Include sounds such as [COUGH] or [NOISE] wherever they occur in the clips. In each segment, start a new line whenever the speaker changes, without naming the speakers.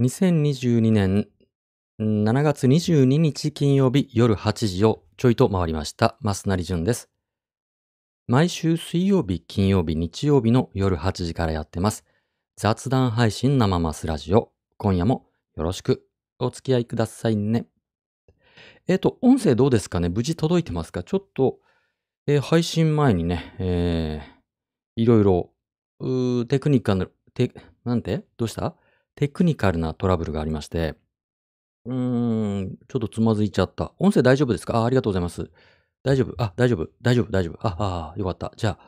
2022年7月22日金曜日夜8時をちょいと回りました。増成淳です。毎週水曜日、金曜日、日曜日の夜8時からやってます。雑談配信生マスラジオ。今夜もよろしくお付き合いくださいね。えっ、と、音声どうですかね？無事届いてますか？ちょっと、えー配信前にね、えーいろいろ、テクニカル、テ、なんて？どうした？テクニカルなトラブルがありまして、うーん、ちょっとつまずいちゃった。音声大丈夫ですか？あありがとうございます。大丈夫？あ、大丈夫？大丈夫？大丈夫？あ、ああ、よかった。じゃあ、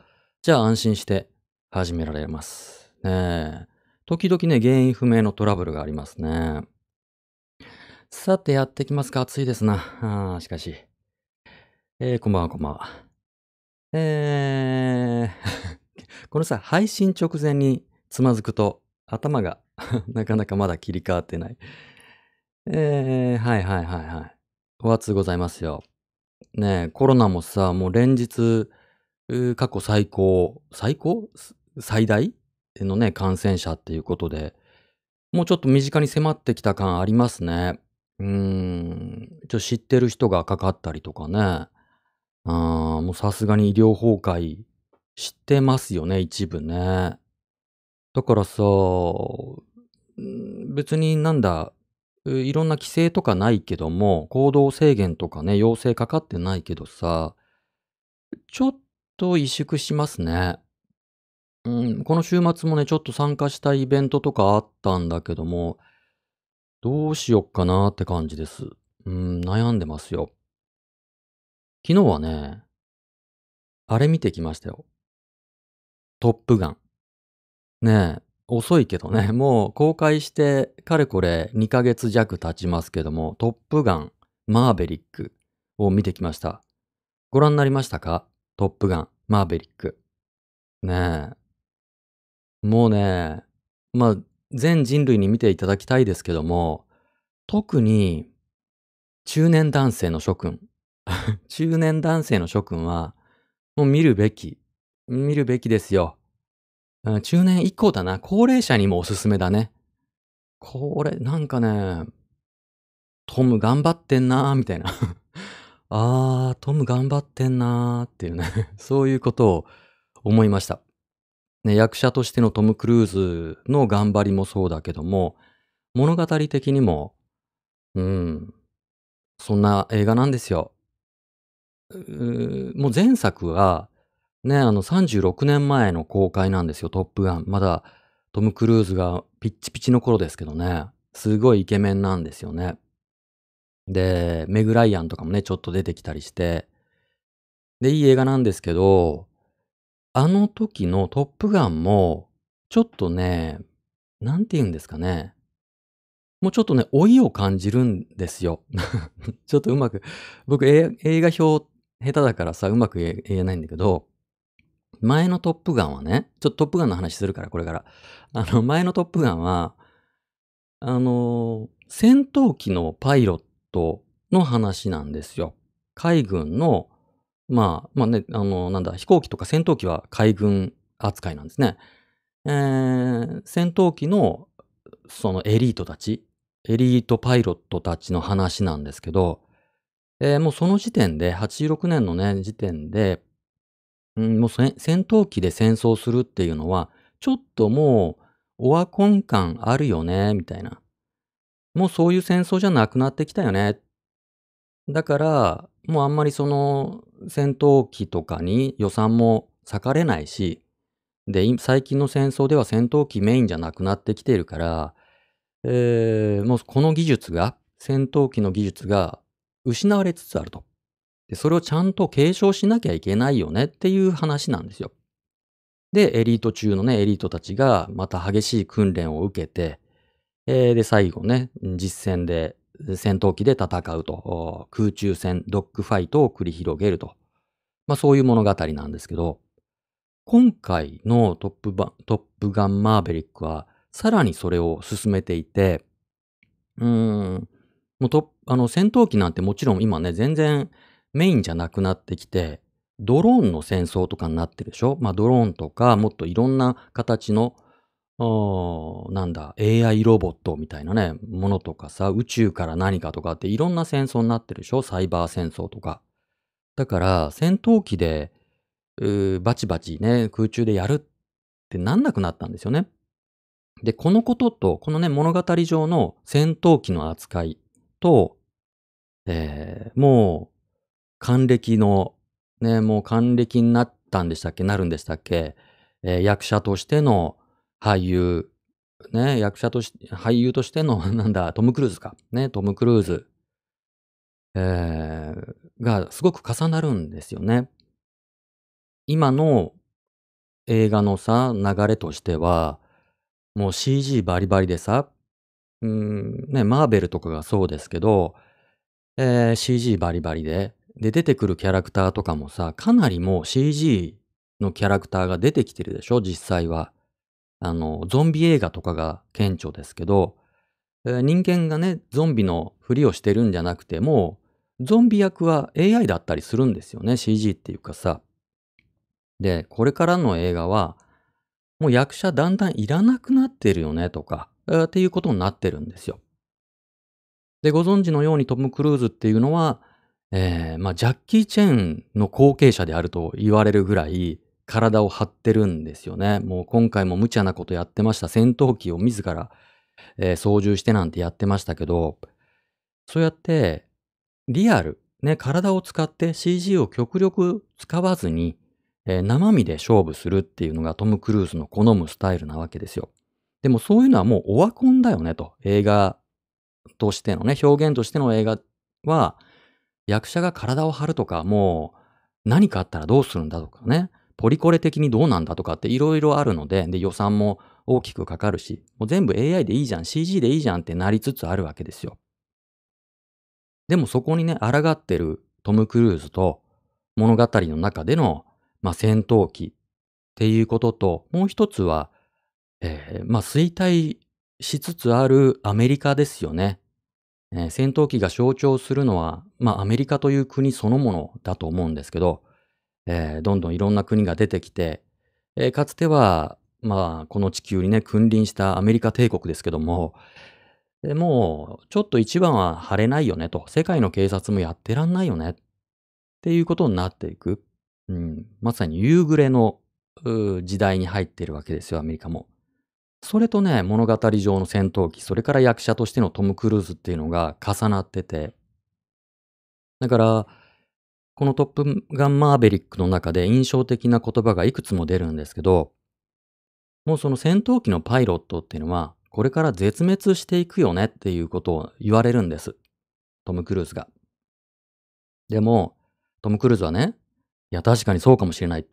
じゃあ安心して始められます。ねえ。時々ね、原因不明のトラブルがありますね。さて、やってきますか？暑いですな。あーしかし。えー、こんばんは、こんばんは。えー、[LAUGHS] このさ、配信直前につまずくと、頭が [LAUGHS] なかなかまだ切り替わってない。えー、はいはいはいはい。お熱ございますよ。ねえ、コロナもさ、もう連日、過去最高、最高？最大？のね、感染者っていうことで、もうちょっと身近に迫ってきた感ありますね。うーん、ちょ知ってる人がかかったりとかね。あーもうさすがに医療崩壊知ってますよね、一部ね。だからさ、別になんだ、いろんな規制とかないけども、行動制限とかね、要請かかってないけどさ、ちょっと萎縮しますね。うん、この週末もね、ちょっと参加したイベントとかあったんだけども、どうしよっかなって感じです。うん、悩んでますよ。昨日はね、あれ見てきましたよ。トップガン。ねえ、遅いけどね、[LAUGHS] もう公開してかれこれ2ヶ月弱経ちますけども、トップガン、マーベリックを見てきました。ご覧になりましたか？トップガン、マーベリック。ねえ。もうね、まあ、全人類に見ていただきたいですけども、特に中年男性の諸君。[LAUGHS] 中年男性の諸君は、もう見るべき。見るべきですよ。中年以降だな。高齢者にもおすすめだね。これ、なんかね、トム頑張ってんなーみたいな。[LAUGHS] あー、トム頑張ってんなーっていうね。[LAUGHS] そういうことを思いました。ね、役者としてのトム・クルーズの頑張りもそうだけども、物語的にも、うん、そんな映画なんですよ。うもう前作は、ね、あの36年前の公開なんですよ、トップガン。まだトム・クルーズがピッチピチの頃ですけどね。すごいイケメンなんですよね。で、メグ・ライアンとかもね、ちょっと出てきたりして。で、いい映画なんですけど、あの時のトップガンも、ちょっとね、なんて言うんですかね。もうちょっとね、老いを感じるんですよ。[LAUGHS] ちょっとうまく、僕、映画表下手だからさ、うまく言えないんだけど、前のトップガンはね、ちょっとトップガンの話するから、これから。あの、前のトップガンは、あの、戦闘機のパイロットの話なんですよ。海軍の、まあ、まあね、あの、なんだ、飛行機とか戦闘機は海軍扱いなんですね。えー戦闘機の、そのエリートたち、エリートパイロットたちの話なんですけど、えーもうその時点で、86年のね、時点で、うん、もう戦闘機で戦争するっていうのは、ちょっともう、オワコン感あるよね、みたいな。もうそういう戦争じゃなくなってきたよね。だから、もうあんまりその戦闘機とかに予算も割かれないし、で、最近の戦争では戦闘機メインじゃなくなってきているから、えーもうこの技術が、戦闘機の技術が失われつつあると。で、それをちゃんと継承しなきゃいけないよねっていう話なんですよ。で、エリート中のね、エリートたちがまた激しい訓練を受けて、えーで、最後ね、実戦で戦闘機で戦うと、空中戦、ドッグファイトを繰り広げると。まあそういう物語なんですけど、今回のトップバトップガンマーベリックは、さらにそれを進めていて、うーん、もうとあの戦闘機なんてもちろん今ね、全然メインじゃなくなってきて、ドローンの戦争とかになってるでしょ？まあドローンとか、もっといろんな形の、なんだ、AI ロボットみたいなね、ものとかさ、宇宙から何かとかっていろんな戦争になってるでしょ？サイバー戦争とか。だから、戦闘機で、バチバチね、空中でやるってなんなくなったんですよね。で、このことと、このね、物語上の戦闘機の扱いと、えーもう、還暦の、ね、もう還暦になったんでしたっけ？なるんでしたっけ？えー役者としての俳優、ね、役者とし、俳優としての、[LAUGHS] なんだ、トム・クルーズか。ね、トム・クルーズ、えーがすごく重なるんですよね。今の映画のさ、流れとしては、もう CG バリバリでさ、うん、ね、マーベルとかがそうですけど、えー CG バリバリで、で、出てくるキャラクターとかもさ、かなりもう CG のキャラクターが出てきてるでしょ実際は。あの、ゾンビ映画とかが顕著ですけど、えー人間がね、ゾンビのふりをしてるんじゃなくて、も、ゾンビ役は AI だったりするんですよね、CG っていうかさ。で、これからの映画は、もう役者だんだんいらなくなってるよね、とか、えーっていうことになってるんですよ。で、ご存知のようにトム・クルーズっていうのは、えーまあ、ジャッキー・チェンの後継者であると言われるぐらい体を張ってるんですよね。もう今回も無茶なことやってました。戦闘機を自ら、えー操縦してなんてやってましたけど、そうやってリアル、ね、体を使って CG を極力使わずに、えー生身で勝負するっていうのがトム・クルーズの好むスタイルなわけですよ。でもそういうのはもうオワコンだよねと。映画としてのね、表現としての映画は、役者が体を張るとか、もう何かあったらどうするんだとかね、ポリコレ的にどうなんだとかっていろいろあるので、で予算も大きくかかるし、もう全部 AI でいいじゃん、CG でいいじゃんってなりつつあるわけですよ。でもそこにね、抗ってるトム・クルーズと物語の中での、まあ、戦闘機っていうことと、もう一つは、えーまあ、衰退しつつあるアメリカですよね。えー戦闘機が象徴するのは、まあ、アメリカという国そのものだと思うんですけど、えーどんどんいろんな国が出てきて、えーかつては、まあ、この地球にね、君臨したアメリカ帝国ですけども、えーもう、ちょっと一番は晴れないよねと、世界の警察もやってらんないよねっていうことになっていく。うん、まさに夕暮れの時代に入っているわけですよ、アメリカも。それとね、物語上の戦闘機、それから役者としてのトム・クルーズっていうのが重なってて、だから、このトップガンマーベリックの中で印象的な言葉がいくつも出るんですけど、もうその戦闘機のパイロットっていうのは、これから絶滅していくよねっていうことを言われるんです。トム・クルーズが。でも、トム・クルーズはね、いや確かにそうかもしれない。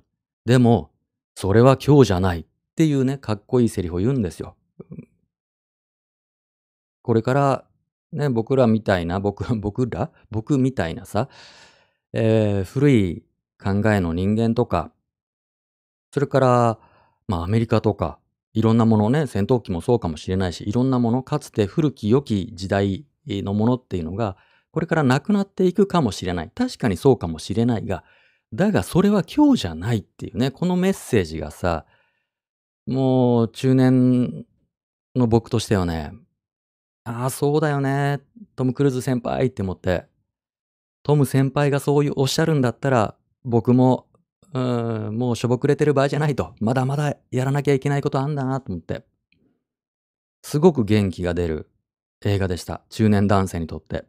でも、それは今日じゃないっていうね、かっこいいセリフを言うんですよ。これから、ね、僕らみたいな、僕、[LAUGHS] 僕ら？僕みたいなさ、えー古い考えの人間とか、それから、まあアメリカとか、いろんなものね、戦闘機もそうかもしれないし、いろんなもの、かつて古き良き時代のものっていうのが、これからなくなっていくかもしれない。確かにそうかもしれないが、だがそれは今日じゃないっていうね、このメッセージがさ、もう中年の僕としてはね、ああ、そうだよね。トム・クルーズ先輩って思って、トム先輩がそういうおっしゃるんだったら、僕も、うーん、もうしょぼくれてる場合じゃないと。まだまだやらなきゃいけないことあんだなと思って。すごく元気が出る映画でした。中年男性にとって。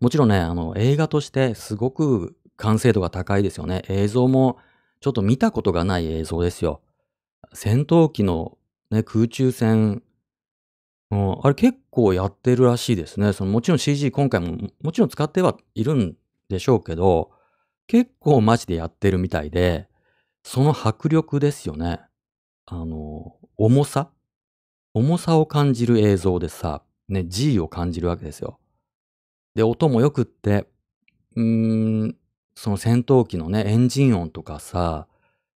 もちろんね、あの、映画としてすごく完成度が高いですよね。映像もちょっと見たことがない映像ですよ。戦闘機の、ね、空中戦、うん、あれ結構やってるらしいですね。そのもちろん CG 今回ももちろん使ってはいるんでしょうけど、結構マジでやってるみたいで、その迫力ですよね。あの、重さ？重さを感じる映像でさ、ね、G を感じるわけですよ。で、音もよくって、うーん、その戦闘機のね、エンジン音とかさ、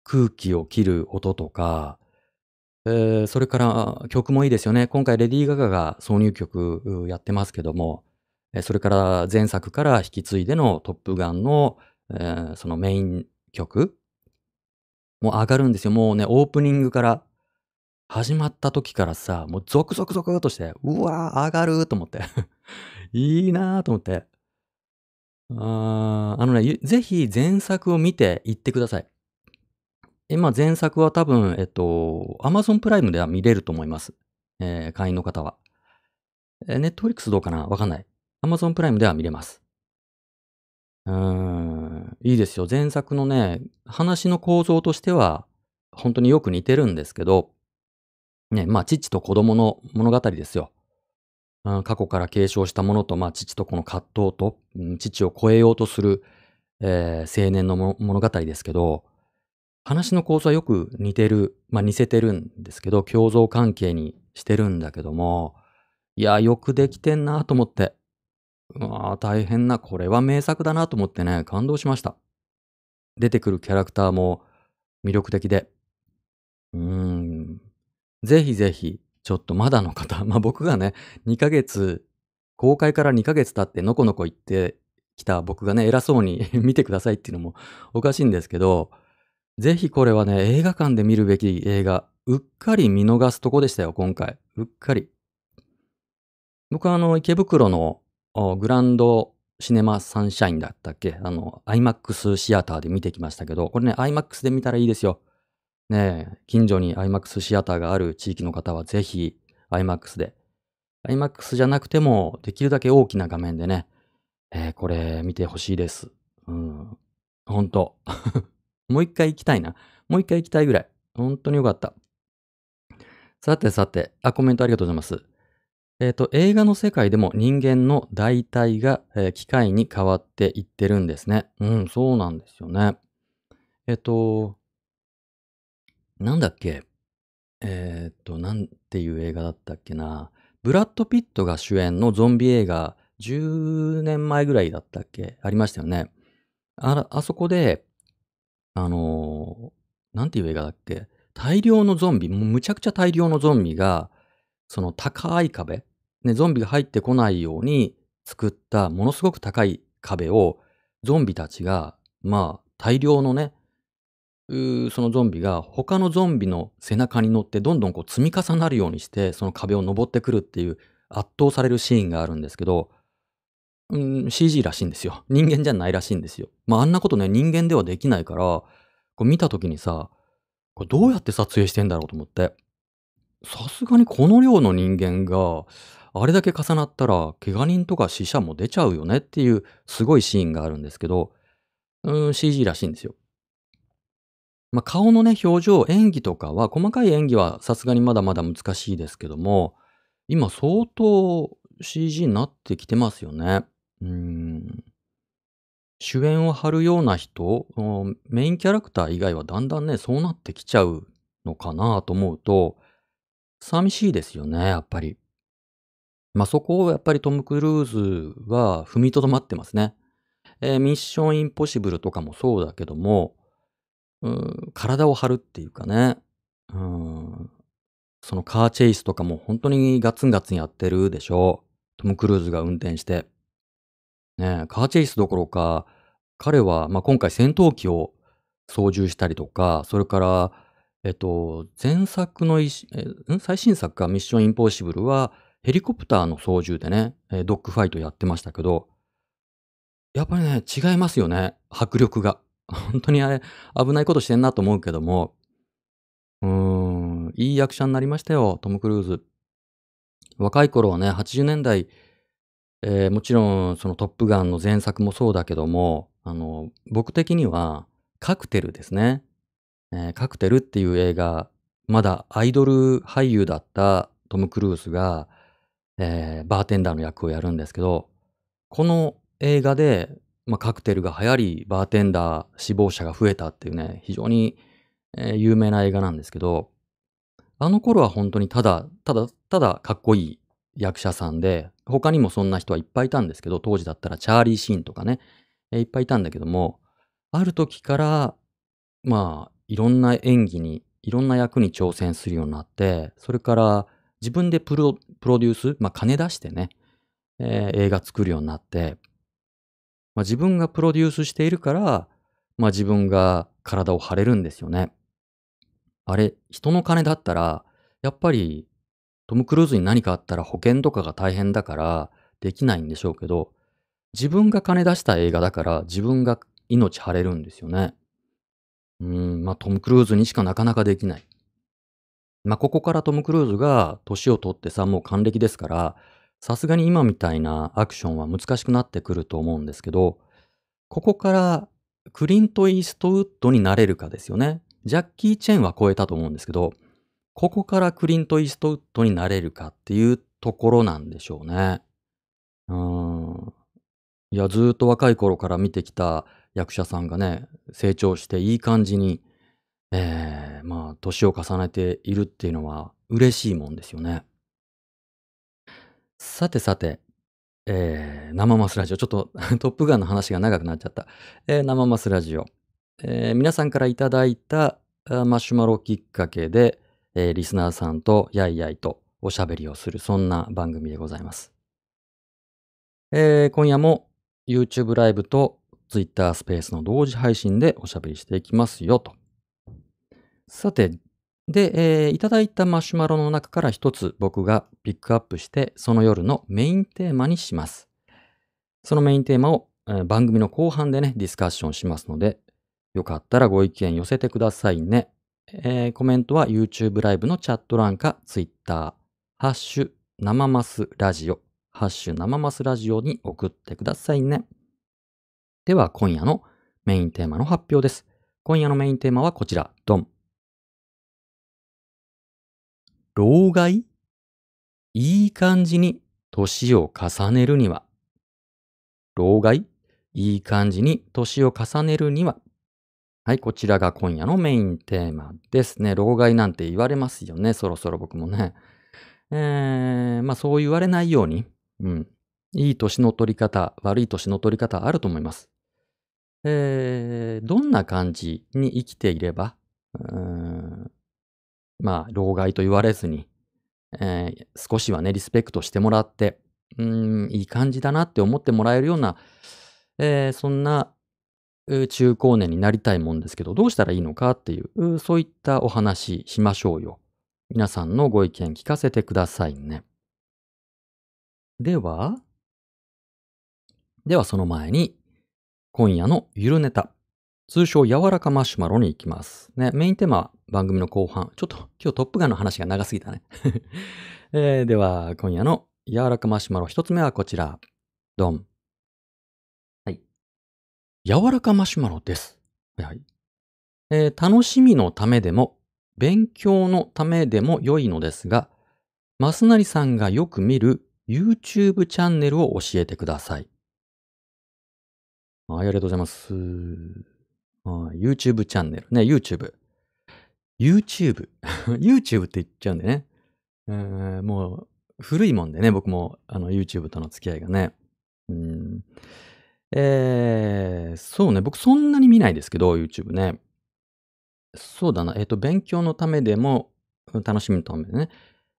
空気を切る音とか、えーそれから曲もいいですよね。今回レディー・ガガが挿入曲やってますけども、それから前作から引き継いでのトップガンの、えーそのメイン曲もう上がるんですよ。もうね、オープニングから始まった時からさ、もうゾクゾクゾクとして、うわー、上がると思って。[LAUGHS] いいなーと思って。ああのね、ぜひ前作を見ていってください。今、前作は多分、えっと、Amazon プライムでは見れると思います。えー、会員の方は。えー、Netflix どうかな？わかんない。Amazon プライムでは見れます。うーん、いいですよ。前作のね、話の構造としては、本当によく似てるんですけど、ね、まあ、父と子供の物語ですよ。過去から継承したものと、まあ、父とこの葛藤と、父を超えようとする、えー、青年の物語ですけど、話の構造はよく似てる、まあ、似せてるんですけど、共造関係にしてるんだけども、いや、よくできてんなと思って。うわ大変な、これは名作だなと思ってね、感動しました。出てくるキャラクターも魅力的で。うーん。ぜひぜひ、ちょっとまだの方、[LAUGHS] まあ僕がね、2ヶ月、公開から2ヶ月経ってのこのこ行ってきた僕がね、偉そうに [LAUGHS] 見てくださいっていうのもおかしいんですけど、ぜひこれはね、映画館で見るべき映画、うっかり見逃すとこでしたよ、今回。うっかり。僕はあの、池袋のグランドシネマサンシャインだったっけ？あの、IMAX シアターで見てきましたけど、これね、IMAX で見たらいいですよ。ねえ、近所に IMAX シアターがある地域の方はぜひ IMAX で。IMAX じゃなくても、できるだけ大きな画面でね、えー、これ見てほしいです。うん。ほんと。もう一回行きたいな。もう一回行きたいぐらい。本当によかった。さてさて、あ、コメントありがとうございます。えっ、ー、と、映画の世界でも人間の代替が、えー、機械に変わっていってるんですね。うん、そうなんですよね。えっ、ー、と、なんだっけ？えっと、なんていう映画だったっけな。ブラッド・ピットが主演のゾンビ映画、10年前ぐらいだったっけ？ありましたよね。あ、あそこで、あのなんていう映画だっけ？大量のゾンビ、むちゃくちゃ大量のゾンビが、その高い壁、ね、ゾンビが入ってこないように作ったものすごく高い壁をゾンビたちが、まあ大量のね、そのゾンビが他のゾンビの背中に乗ってどんどんこう積み重なるようにしてその壁を登ってくるっていう圧倒されるシーンがあるんですけど、うん、CG らしいんですよ。人間じゃないらしいんですよ。まああんなことね人間ではできないから、こう見た時にさ、これどうやって撮影してんだろうと思って。さすがにこの量の人間があれだけ重なったら怪我人とか死者も出ちゃうよねっていうすごいシーンがあるんですけど、うん、CG らしいんですよ。まあ、顔のね、表情、演技とかは、細かい演技はさすがにまだまだ難しいですけども、今相当 CG になってきてますよね。うん。主演を張るような人、メインキャラクター以外はだんだんね、そうなってきちゃうのかなと思うと、寂しいですよね、やっぱり。まあ、そこをやっぱりトム・クルーズは踏みとどまってますね。えー、ミッション・インポッシブルとかもそうだけども、うん、体を張るっていうかね、うん、そのカーチェイスとかも本当にガツンガツンやってるでしょうトム・クルーズが運転して。ねカーチェイスどころか、彼は、まあ、今回戦闘機を操縦したりとか、それから、えっと、前作の、え最新作かミッション・インポッシブルはヘリコプターの操縦でね、ドッグファイトやってましたけど、やっぱりね、違いますよね、迫力が。[LAUGHS] 本当にあれ、危ないことしてんなと思うけども、うーん、いい役者になりましたよ、トム・クルーズ。若い頃はね、80年代、えー、もちろん、そのトップガンの前作もそうだけども、あの、僕的には、カクテルですね。えー、カクテルっていう映画、まだアイドル俳優だったトム・クルーズが、えー、バーテンダーの役をやるんですけど、この映画でまあ、カクテルが流行り、バーテンダー死亡者が増えたっていうね、非常に、えー、有名な映画なんですけど、あの頃は本当にただ、ただ、ただかっこいい役者さんで、他にもそんな人はいっぱいいたんですけど、当時だったらチャーリー・シーンとかね、いっぱいいたんだけども、ある時から、まあ、いろんな演技に、いろんな役に挑戦するようになって、それから自分でプロプロデュース、まあ金出してね、えー、映画作るようになって、まあ、自分がプロデュースしているから、まあ、自分が体を張れるんですよね。あれ、人の金だったら、やっぱりトム・クルーズに何かあったら保険とかが大変だからできないんでしょうけど、自分が金出した映画だから自分が命張れるんですよね。うん、まあトム・クルーズにしかなかなかできない。まあここからトム・クルーズが年を取ってさ、もう還暦ですから、さすがに今みたいなアクションは難しくなってくると思うんですけど、ここからクリント・イーストウッドになれるかですよね。ジャッキー・チェンは超えたと思うんですけど、ここからクリント・イーストウッドになれるかっていうところなんでしょうね。うん。いや、ずっと若い頃から見てきた役者さんがね、成長していい感じに、えー、まあ、年を重ねているっていうのは嬉しいもんですよね。さてさて、えー、生マスラジオ。ちょっと [LAUGHS] トップガンの話が長くなっちゃった。えー、生マスラジオ。えー、皆さんからいただいたマシュマロきっかけで、えー、リスナーさんとやいやいとおしゃべりをする、そんな番組でございます。えー、今夜も YouTube ライブと Twitter スペースの同時配信でおしゃべりしていきますよと。さて、で、えー、いただいたマシュマロの中から一つ僕がピックアップしてその夜のメインテーマにします。そのメインテーマを、えー、番組の後半でね、ディスカッションしますので、よかったらご意見寄せてくださいね。えー、コメントは YouTube ライブのチャット欄か Twitter、ハッシュ生マスラジオ、ハッシュ生マスラジオに送ってくださいね。では今夜のメインテーマの発表です。今夜のメインテーマはこちら、ドン。老害？いい感じに年を重ねるには。老害？いい感じに年を重ねるには。はい、こちらが今夜のメインテーマですね。老害なんて言われますよね。そろそろ僕もね。[LAUGHS] えー、まあそう言われないように、うん。いい年の取り方、悪い年の取り方あると思います。えー、どんな感じに生きていれば、うんまあ、老害と言われずに、えー、少しはね、リスペクトしてもらって、うん、いい感じだなって思ってもらえるような、えー、そんな中高年になりたいもんですけど、どうしたらいいのかっていう、そういったお話しましょうよ。皆さんのご意見聞かせてくださいね。では、ではその前に、今夜のゆるネタ。通称柔らかマシュマロに行きます。ね、メインテーマは番組の後半。ちょっと今日トップガンの話が長すぎたね。[LAUGHS] えー、では、今夜の柔らかマシュマロ一つ目はこちら。ドン。柔らかマシュマロです。はい。えー、楽しみのためでも、勉強のためでも良いのですが、マスナリさんがよく見る YouTube チャンネルを教えてください。はい、ありがとうございます。YouTube チャンネル。ね、YouTube。YouTube。[LAUGHS] YouTube って言っちゃうんでね。えー、もう、古いもんでね、僕も、あの、YouTube との付き合いがね。うん。えー、そうね、僕そんなに見ないですけど、YouTube ね。そうだな、えっ、ー、と、勉強のためでも、楽しみのためでね。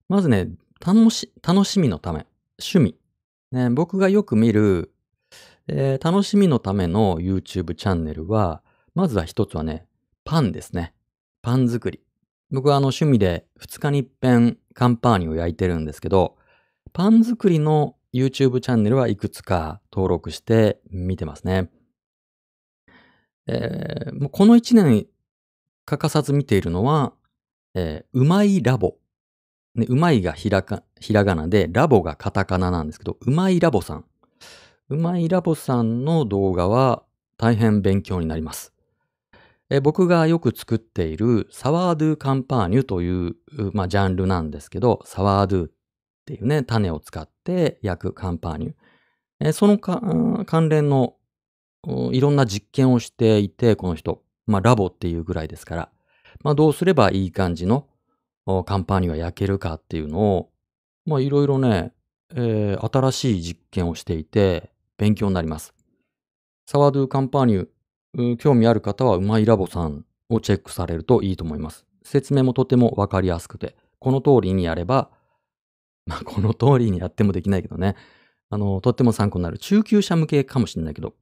まずね、楽し、楽しみのため。趣味。ね、僕がよく見る、えー、楽しみのための YouTube チャンネルは、まずは一つはね、パンですね。パン作り。僕はあの趣味で2日に一遍カンパーニュを焼いてるんですけど、パン作りの YouTube チャンネルはいくつか登録して見てますね。えー、もうこの1年欠かさず見ているのは、えー、うまいラボ。ね、うまいがひらかひらがなで、ラボがカタカナなんですけど、うまいラボさん。うまいラボさんの動画は大変勉強になります。え僕がよく作っているサワードゥカンパーニュという、まあ、ジャンルなんですけど、サワードゥっていうね、種を使って焼くカンパーニュ。えその関連のいろんな実験をしていて、この人、まあ、ラボっていうぐらいですから、まあ、どうすればいい感じのカンパーニュが焼けるかっていうのを、まあ、いろいろね、えー、新しい実験をしていて、勉強になります。サワドゥカンパーニュ興味ある方はうまいラボさんをチェックされるといいと思います。説明もとてもわかりやすくて、この通りにやれば、まあ、この通りにやってもできないけどね。あの、とっても参考になる。中級者向けかもしれないけど。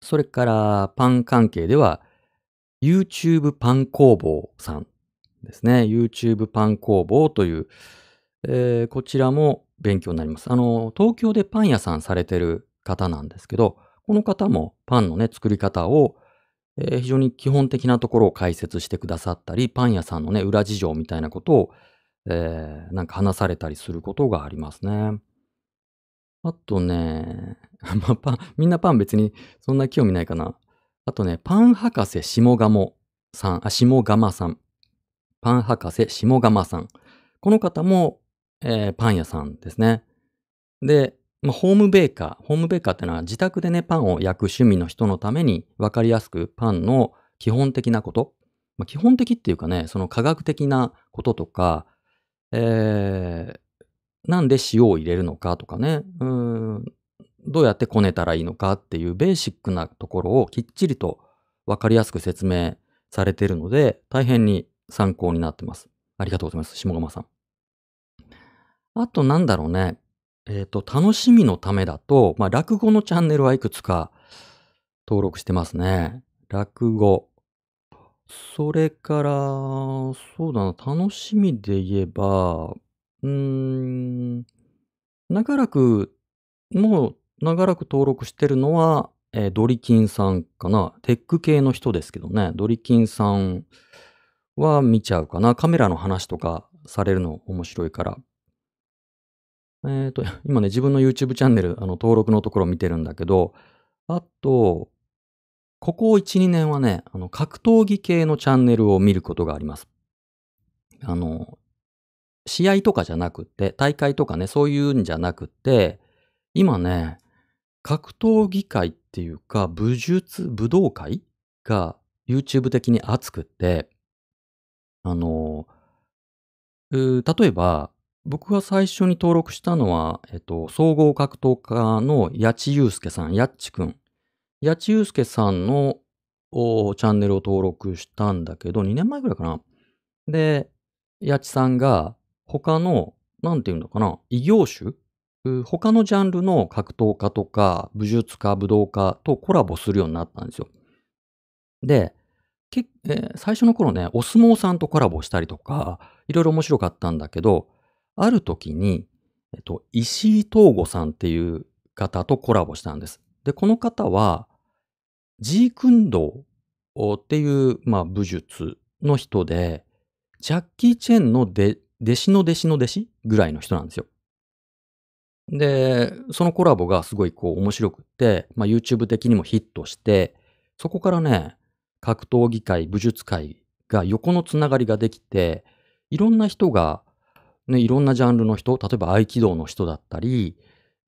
それから、パン関係では、YouTube パン工房さん。ですね。YouTube パン工房という、えーこちらも勉強になります。あの、東京でパン屋さんされてる方なんですけど、この方もパンのね、作り方を、えー非常に基本的なところを解説してくださったり、パン屋さんのね、裏事情みたいなことを、えーなんか話されたりすることがありますね。あとね、[LAUGHS] まあ、パン、みんなパン別にそんな興味ないかな。あとね、パン博士下鴨さん、あ、下鴨さん。パン博士下鴨さん。この方も、えーパン屋さんですね。で、まあ、ホームベーカー。ホームベーカーってのは自宅でね、パンを焼く趣味の人のために分かりやすくパンの基本的なこと。まあ、基本的っていうかね、その科学的なこととか、えーなんで塩を入れるのかとかね、うん、どうやってこねたらいいのかっていうベーシックなところをきっちりと分かりやすく説明されているので、大変に参考になってます。ありがとうございます。下鴨さん。あとなんだろうね。えっ、と、楽しみのためだと、まあ、落語のチャンネルはいくつか登録してますね。落語。それから、そうだな、楽しみで言えば、うーん、長らく、もう長らく登録してるのは、えードリキンさんかな。テック系の人ですけどね。ドリキンさんは見ちゃうかな。カメラの話とかされるの面白いから。えっ、と、今ね、自分の YouTube チャンネル、あの、登録のところ見てるんだけど、あと、ここ1、2年はね、あの、格闘技系のチャンネルを見ることがあります。あの、試合とかじゃなくて、大会とかね、そういうんじゃなくて、今ね、格闘技界っていうか、武術、武道会が YouTube 的に熱くって、あの、例えば、僕が最初に登録したのは、えっと、総合格闘家の八千祐介さん、やっちくん。八千祐介さんのチャンネルを登録したんだけど、2年前ぐらいかな。で、八千さんが他の、なんていうのかな、異業種他のジャンルの格闘家とか武術家、武道家とコラボするようになったんですよ。で、え最初の頃ね、お相撲さんとコラボしたりとか、いろいろ面白かったんだけど、ある時に、えっと、石井東吾さんっていう方とコラボしたんです。で、この方は、ジークンドーっていう、まあ、武術の人で、ジャッキー・チェンの弟子の弟子の弟子ぐらいの人なんですよ。で、そのコラボがすごいこう面白くって、まあ、YouTube 的にもヒットして、そこからね、格闘技界、武術界が横のつながりができて、いろんな人が、ね、いろんなジャンルの人、例えば合気道の人だったり、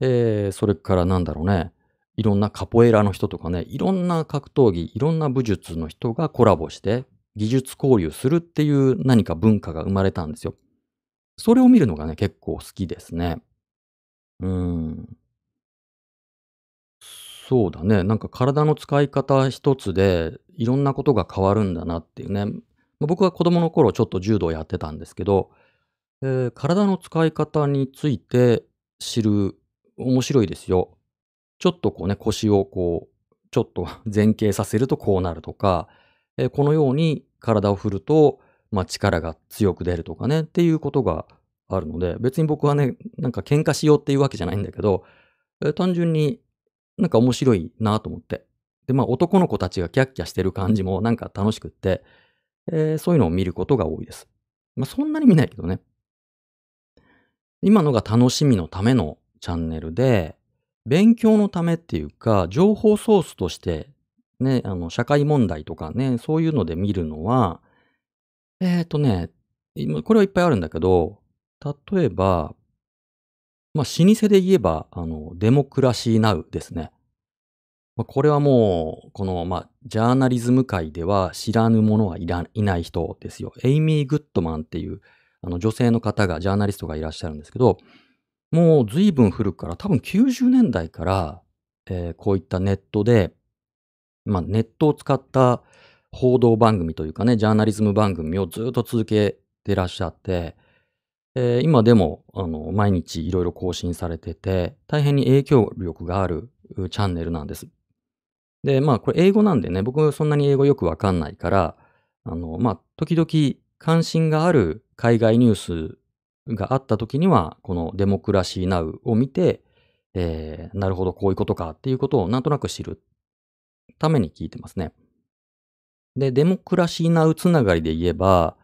えーそれからなんだろうね、いろんなカポエラの人とかね、いろんな格闘技、いろんな武術の人がコラボして、技術交流するっていう何か文化が生まれたんですよ。それを見るのがね、結構好きですね。うん。そうだね。なんか体の使い方一つでいろんなことが変わるんだなっていうね。僕は子供の頃ちょっと柔道やってたんですけど、えー体の使い方について知る面白いですよ。ちょっとこうね、腰をこう、ちょっと [LAUGHS] 前傾させるとこうなるとか、えーこのように体を振ると、まあ、力が強く出るとかね、っていうことがあるので、別に僕はね、なんか喧嘩しようっていうわけじゃないんだけど、えー単純になんか面白いなと思って。で、まあ男の子たちがキャッキャしてる感じもなんか楽しくって、えーそういうのを見ることが多いです。まあそんなに見ないけどね。今のが楽しみのためのチャンネルで、勉強のためっていうか、情報ソースとして、ね、あの、社会問題とかね、そういうので見るのは、えっ、とね、これはいっぱいあるんだけど、例えば、まあ、老舗で言えば、あの、デモクラシーナウですね。まあ、これはもう、この、まあ、ジャーナリズム界では知らぬ者はいらいない人ですよ。エイミー・グッドマンっていう、あの、女性の方が、ジャーナリストがいらっしゃるんですけど、もう随分古くから、多分90年代から、えーこういったネットで、まあ、ネットを使った報道番組というかね、ジャーナリズム番組をずっと続けてらっしゃって、えー今でも、あの、毎日いろいろ更新されてて、大変に影響力があるチャンネルなんです。で、まあ、これ英語なんでね、僕そんなに英語よくわかんないから、あの、まあ、時々関心がある海外ニュースがあった時には、このデモクラシーナウを見て、えー、なるほど、こういうことかっていうことをなんとなく知るために聞いてますね。で、デモクラシーナウつながりで言えば、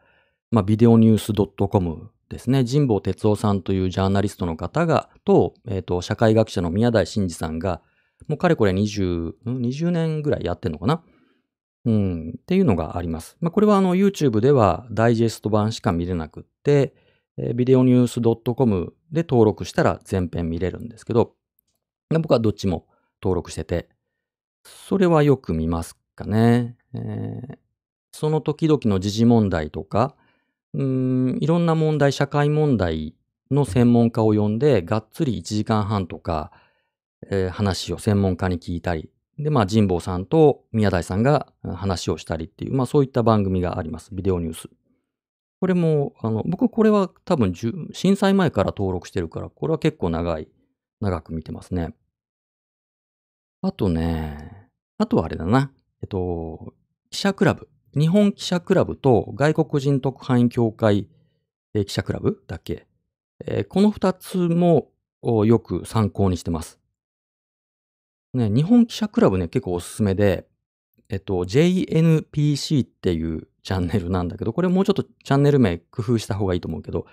まあ、ビデオニュース .com ですね。神保哲夫さんというジャーナリストの方が、と、えっ、ー、と、社会学者の宮台真司さんが、もうかれこれ20、20年ぐらいやってんのかなうん、っていうのがあります。まあ、これはあの YouTube ではダイジェスト版しか見れなくって、ビデオニュース .com で登録したら全編見れるんですけど、僕はどっちも登録してて、それはよく見ますかね。えー、その時々の時事問題とか、うん、いろんな問題、社会問題の専門家を呼んで、がっつり1時間半とか、えー、話を専門家に聞いたり、で、まあ、神保さんと宮台さんが話をしたりっていう、まあ、そういった番組があります。ビデオニュース。これも、あの、僕これは多分、震災前から登録してるから、これは結構長い、長く見てますね。あとね、あとはあれだな。えっと、記者クラブ。日本記者クラブと外国人特派員協会え記者クラブだっけ、え、この二つもよく参考にしてます。ね、日本記者クラブね、結構おすすめで、えっと、JNPC っていうチャンネルなんだけど、これもうちょっとチャンネル名工夫した方がいいと思うけど、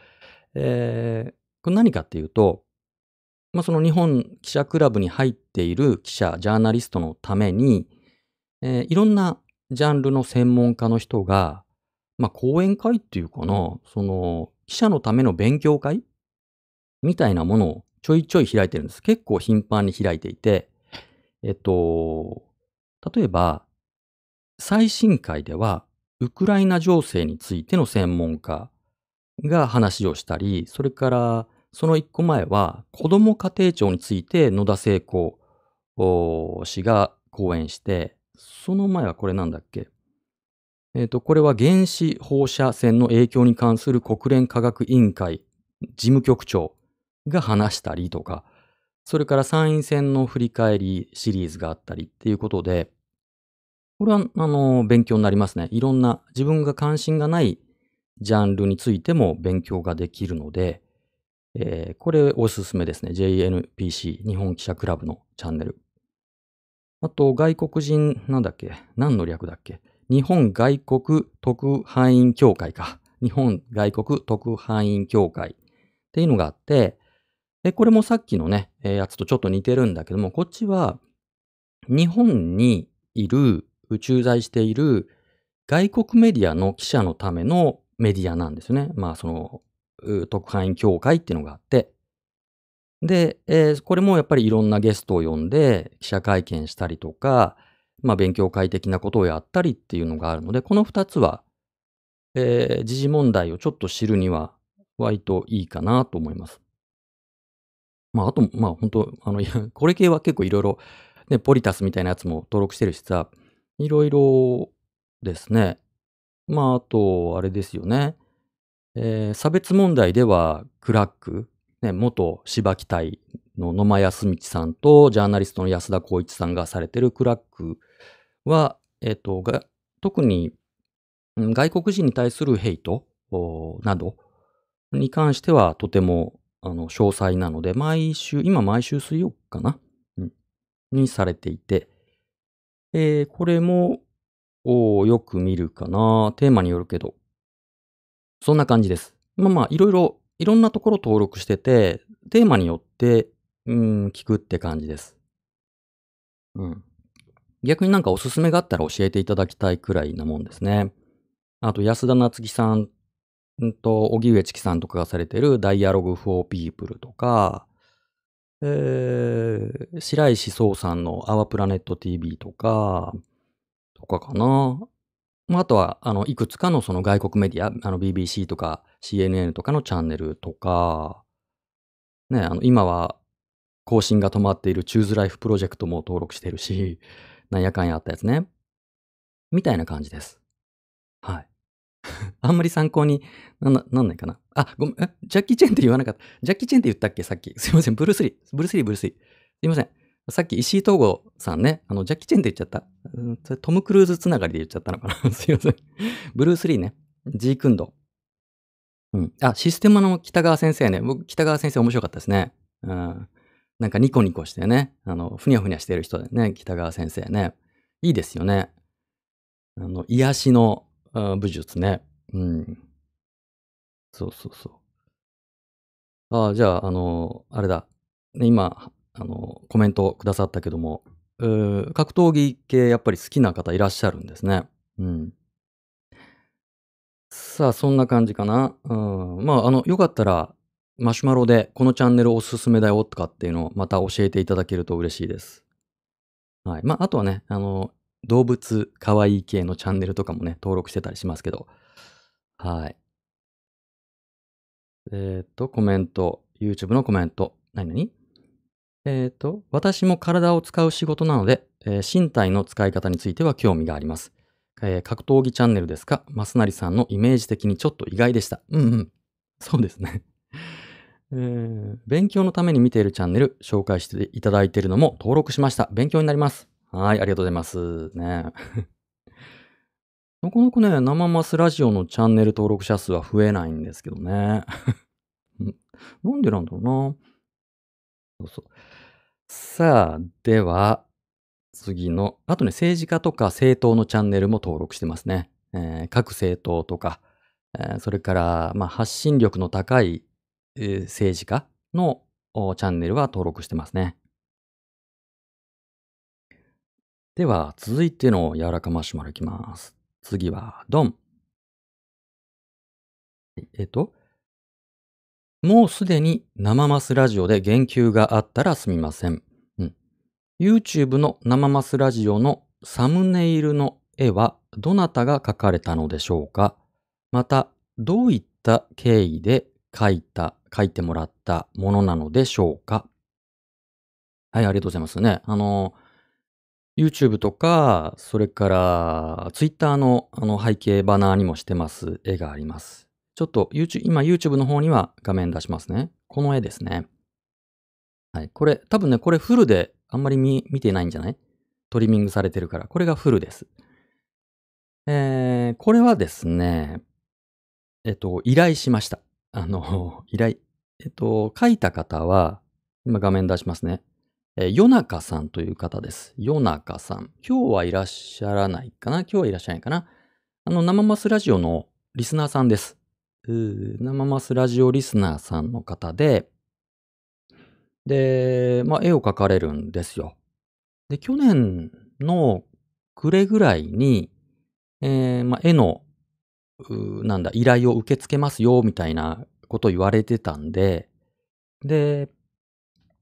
えー、これ何かっていうと、まあ、その日本記者クラブに入っている記者、ジャーナリストのために、えー、いろんなジャンルの専門家の人が、まあ、講演会っていうかな、その、記者のための勉強会？みたいなものをちょいちょい開いてるんです。結構頻繁に開いていて、えっと、例えば、最新回では、ウクライナ情勢についての専門家が話をしたり、それからその一個前は子ども家庭庁について野田聖子氏が講演して、その前はこれなんだっけ？えっ、ー、と、これは原子放射線の影響に関する国連科学委員会事務局長が話したりとか、それから参院選の振り返りシリーズがあったりっていうことで、これは、あの、勉強になりますね。いろんな自分が関心がないジャンルについても勉強ができるので、えー、これおすすめですね。JNPC、日本記者クラブのチャンネル。あと、外国人、なんだっけ？何の略だっけ？日本外国特派員協会か。日本外国特派員協会っていうのがあって、で、これもさっきのね、やつとちょっと似てるんだけども、こっちは日本にいる駐在している外国メディアの記者のためのメディアなんですね。まあ、その、特派員協会っていうのがあって。で、えー、これもやっぱりいろんなゲストを呼んで記者会見したりとか、まあ、勉強会的なことをやったりっていうのがあるので、この二つは、えー、時事問題をちょっと知るには割といいかなと思います。まあ、あと、まあ、本当あの、これ系は結構いろいろ、ね、ポリタスみたいなやつも登録してるしさ、いろいろですね。まあ、あと、あれですよね。えー、差別問題では、クラック、ね、元芝木隊の野間康道さんと、ジャーナリストの安田光一さんがされてるクラックは、えっ、ー、と、が、特に、外国人に対するヘイトなどに関してはとてもあの詳細なので、毎週、今毎週水曜かな、うん、にされていて、えー、これも、よく見るかな。テーマによるけど。そんな感じです。まあまあ、いろいろ、いろんなところ登録してて、テーマによって、うん、聞くって感じです。うん。逆になんかおすすめがあったら教えていただきたいくらいなもんですね。あと、安田夏樹さんと、荻上チキさんとかがされてる Dialogue for People とか、えー、白石壮さんの Our Planet TV とか、とかかな。まああとは、あの、いくつかのその外国メディア、あの BBC とか CNN とかのチャンネルとか、ね、あの、今は更新が止まっている Choose Life プロジェクトも登録してるし、なんやかんやあったやつね。みたいな感じです。はい。[LAUGHS] あんまり参考にな、なんないかな。あ、ごめん、ジャッキー・チェンって言わなかった。ジャッキー・チェンって言ったっけ？さっき。すいません、ブルース・リー。ブルース・リー、ブルース・リー。すいません。さっき石井東郷さんね、あの、ジャッキー・チェンって言っちゃった。トム・クルーズつながりで言っちゃったのかな [LAUGHS] すいません。ブルース・リーね。ジークンド。うん。あ、システムの北川先生ね。僕、北川先生面白かったですね。うん。なんかニコニコしてね。あの、ふにゃふにゃしてる人でね。北川先生ね。いいですよね。あの、癒しの武術ね。うん。そうそうそう。ああ、じゃあ、あの、あれだ。今、あの、コメントくださったけども、格闘技系やっぱり好きな方いらっしゃるんですね。うん。さあ、そんな感じかな。うん。まあ、あの、よかったら、マシュマロでこのチャンネルおすすめだよとかっていうのをまた教えていただけると嬉しいです。はい。まあ、あとはね、あの、動物可愛い系のチャンネルとかもね、登録してたりしますけど。はい。えっ、と、コメント、YouTube のコメント。何？々えっ、と、私も体を使う仕事なので、えー、身体の使い方については興味があります。えー、格闘技チャンネルですか？マスナリさんのイメージ的にちょっと意外でした。うんうん。そうですね。[LAUGHS] えー、勉強のために見ているチャンネル紹介していただいているのも登録しました。勉強になります。はい、ありがとうございます。ね。[LAUGHS] なかなかね、生マスラジオのチャンネル登録者数は増えないんですけどね。[LAUGHS] なんでなんだろうな。そうそう。さあ、では、次の、あとね、政治家とか政党のチャンネルも登録してますね。えー、各政党とか、えー、それから、まあ、発信力の高い、えー、政治家のチャンネルは登録してますね。では、続いての柔らかマシュマロいきます。次は、ドン。えっと、もうすでに生マスラジオで言及があったらすみません。うん、YouTube の生マスラジオのサムネイルの絵はどなたが描かれたのでしょうか？また、どういった経緯で描いた、描いてもらったものなのでしょうか？はい、ありがとうございますね。あの、YouTube とか、それから Twitter のあの背景バナーにもしてます絵があります。ちょっと YouTube、今 YouTube の方には画面出しますね。この絵ですね。はい。これ、多分ね、これフルであんまり見見てないんじゃない？トリミングされてるから。これがフルです。えー、これはですね、えっと、依頼しました。あの、依頼。えっと、書いた方は、今画面出しますね。え、夜中さんという方です。夜中さん。今日はいらっしゃらないかな？今日はいらっしゃらないかな？あの、生マスラジオのリスナーさんです。生マスラジオリスナーさんの方で、で、まあ、絵を描かれるんですよ。で、去年の暮れぐらいに、えー、まあ、絵の、なんだ、依頼を受け付けますよ、みたいなことを言われてたんで、で、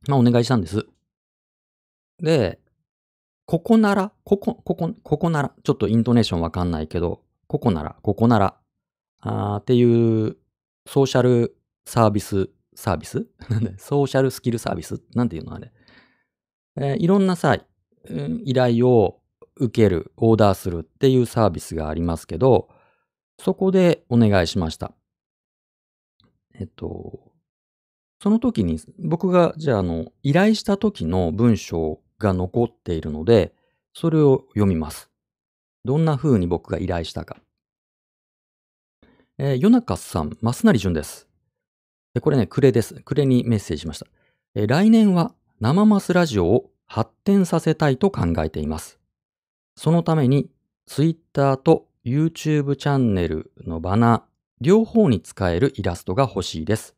まあ、お願いしたんです。で、ここなら、ここ、ここ、ここなら、ちょっとイントネーションわかんないけど、ここなら、ここなら、あっていうソーシャルサービス、サービス？[LAUGHS] ソーシャルスキルサービス？なんていうのあれ？えー、いろんなさ、依頼を受ける、オーダーするっていうサービスがありますけど、そこでお願いしました。えっと、その時に僕がじゃああの依頼した時の文章が残っているので、それを読みます。どんな風に僕が依頼したか。えー、夜中さん、増成淳です。これね、暮れです。暮れにメッセージしました。えー、来年は生マスラジオを発展させたいと考えています。そのために、Twitter と YouTube チャンネルのバナー、両方に使えるイラストが欲しいです。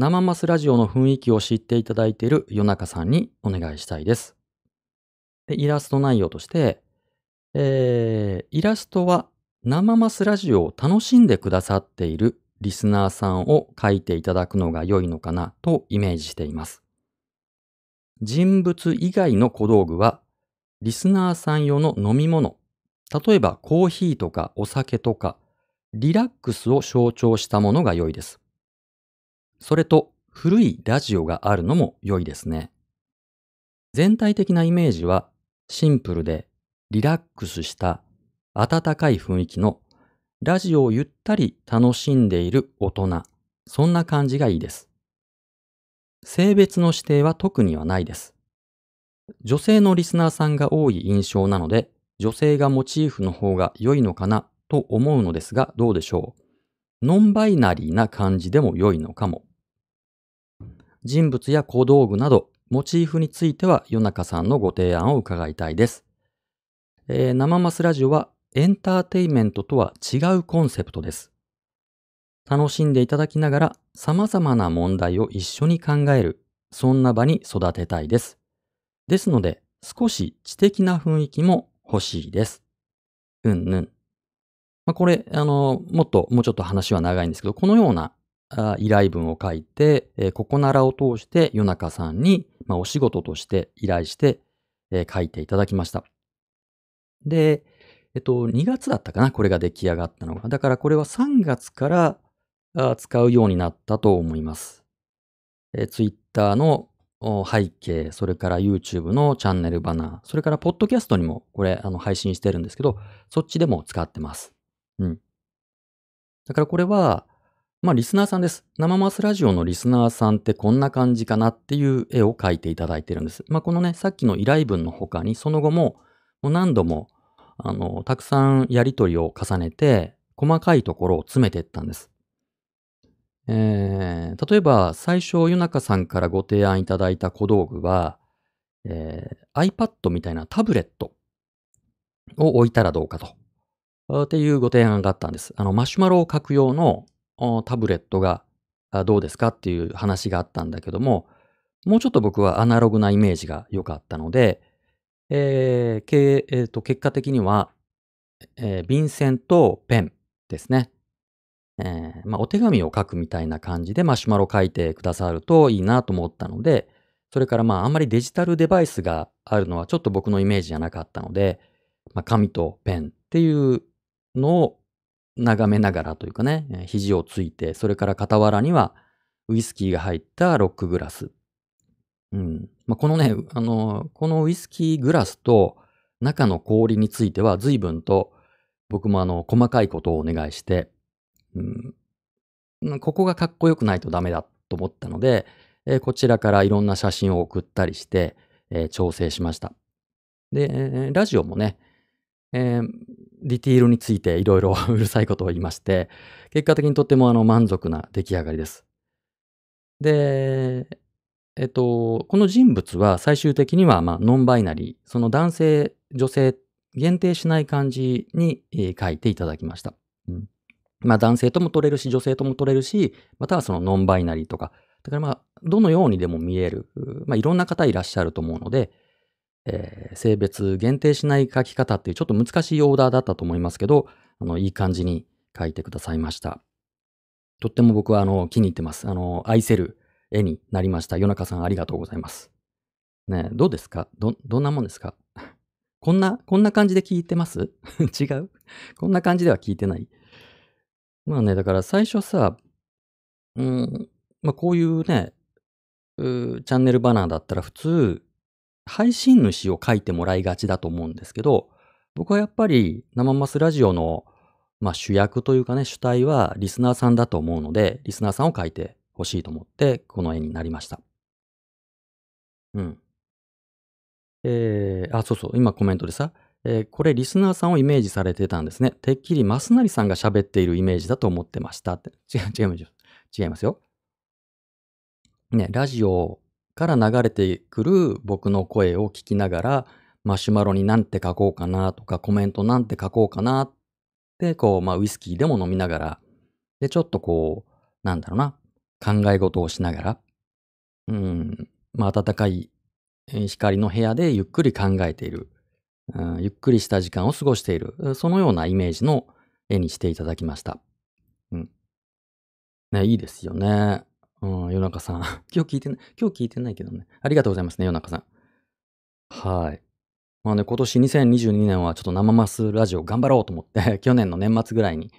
生マスラジオの雰囲気を知っていただいている夜中さんにお願いしたいです。でイラスト内容として、えー、イラストは生マスラジオを楽しんでくださっているリスナーさんを書いていただくのが良いのかなとイメージしています。人物以外の小道具は、リスナーさん用の飲み物、例えばコーヒーとかお酒とか、リラックスを象徴したものが良いです。それと古いラジオがあるのも良いですね。全体的なイメージはシンプルでリラックスした温かい雰囲気のラジオをゆったり楽しんでいる大人、そんな感じがいいです。性別の指定は特にはないです。女性のリスナーさんが多い印象なので、女性がモチーフの方が良いのかなと思うのですが、どうでしょう？ノンバイナリーな感じでも良いのかも。人物や小道具など、モチーフについては、夜中さんのご提案を伺いたいです。えー、生マスラジオはエンターテイメントとは違うコンセプトです。楽しんでいただきながら様々な問題を一緒に考える、そんな場に育てたいです。ですので、少し知的な雰囲気も欲しいです。うんぬん。まあ、これ、あの、もっと、もうちょっと話は長いんですけど、このような依頼文を書いて、えー、ここならを通して夜中さんに、まあ、お仕事として依頼して、えー、書いていただきました。で、えっと、2月だったかなこれが出来上がったのが。だからこれは3月から使うようになったと思います。えー、Twitter の背景、それから YouTube のチャンネルバナー、それからポッドキャストにもこれあの配信してるんですけど、そっちでも使ってます。うん。だからこれは、まあリスナーさんです。生マスラジオのリスナーさんってこんな感じかなっていう絵を描いていただいてるんです。まあこのね、さっきの依頼文の他にその後ももう何度もあの、たくさんやりとりを重ねて細かいところを詰めていったんです。えー、例えば、最初、ゆなかさんからご提案いただいた小道具は、えー、iPad みたいなタブレットを置いたらどうかと。っていうご提案があったんです。あの、マシュマロを書く用のタブレットがどうですかっていう話があったんだけども、もうちょっと僕はアナログなイメージが良かったので、えーけえーと、結果的には、えー、便箋とペンですね。えー、まあ、お手紙を書くみたいな感じでマシュマロ書いてくださるといいなと思ったので、それからまああんまりデジタルデバイスがあるのはちょっと僕のイメージじゃなかったので、まあ、紙とペンっていうのを眺めながらというかね、肘をついて、それから傍らにはウイスキーが入ったロックグラス。うん。まあ、このね、あの、このウイスキーグラスと中の氷については随分と僕もあの、細かいことをお願いして、うん、ここがかっこよくないとダメだと思ったので、えー、こちらからいろんな写真を送ったりして、えー、調整しました。で、ラジオもね、えー、ディティールについていろいろ [LAUGHS] うるさいことを言いまして、結果的にとってもあの満足な出来上がりです。で、えっと、この人物は最終的にはまあノンバイナリー、その男性、女性限定しない感じに書いていただきました。うんまあ男性とも取れるし、女性とも取れるし、またはそのノンバイナリーとか、だからまあ、どのようにでも見える、まあいろんな方いらっしゃると思うので、えー、性別限定しない書き方っていうちょっと難しいオーダーだったと思いますけど、あの、いい感じに書いてくださいました。とっても僕はあの、気に入ってます。あの、愛せる絵になりました。夜中さんありがとうございます。ねどうですか？ど、どんなもんですか？[LAUGHS] こんな、こんな感じで聞いてます？[LAUGHS] 違う？こんな感じでは聞いてない？まあね、だから最初さ、うん、まあこういうね、うチャンネルバナーだったら普通、配信主を書いてもらいがちだと思うんですけど、僕はやっぱり生マスラジオの、まあ、主役というかね、主体はリスナーさんだと思うので、リスナーさんを書いてほしいと思って、この絵になりました。うん。えー、あ、そうそう、今コメントでさ、えー、これリスナーさんをイメージされてたんですね。てっきりマスナリさんが喋っているイメージだと思ってましたって。違う、違う、違いますよ。ね、ラジオから流れてくる僕の声を聞きながら、マシュマロになんて書こうかなとか、コメントなんて書こうかなって、こう、まあ、ウイスキーでも飲みながら、で、ちょっとこう、なんだろうな、考え事をしながら、うん、まあ、暖かい光の部屋でゆっくり考えている、うん、ゆっくりした時間を過ごしている、そのようなイメージの絵にしていただきました。うん。ね、いいですよね。うん、夜中さん。[LAUGHS] 今日聞いてない、今日聞いてないけどね。ありがとうございますね、夜中さん。はい。まあね、今年2022年はちょっと生マスラジオ頑張ろうと思って、[LAUGHS] 去年の年末ぐらいに、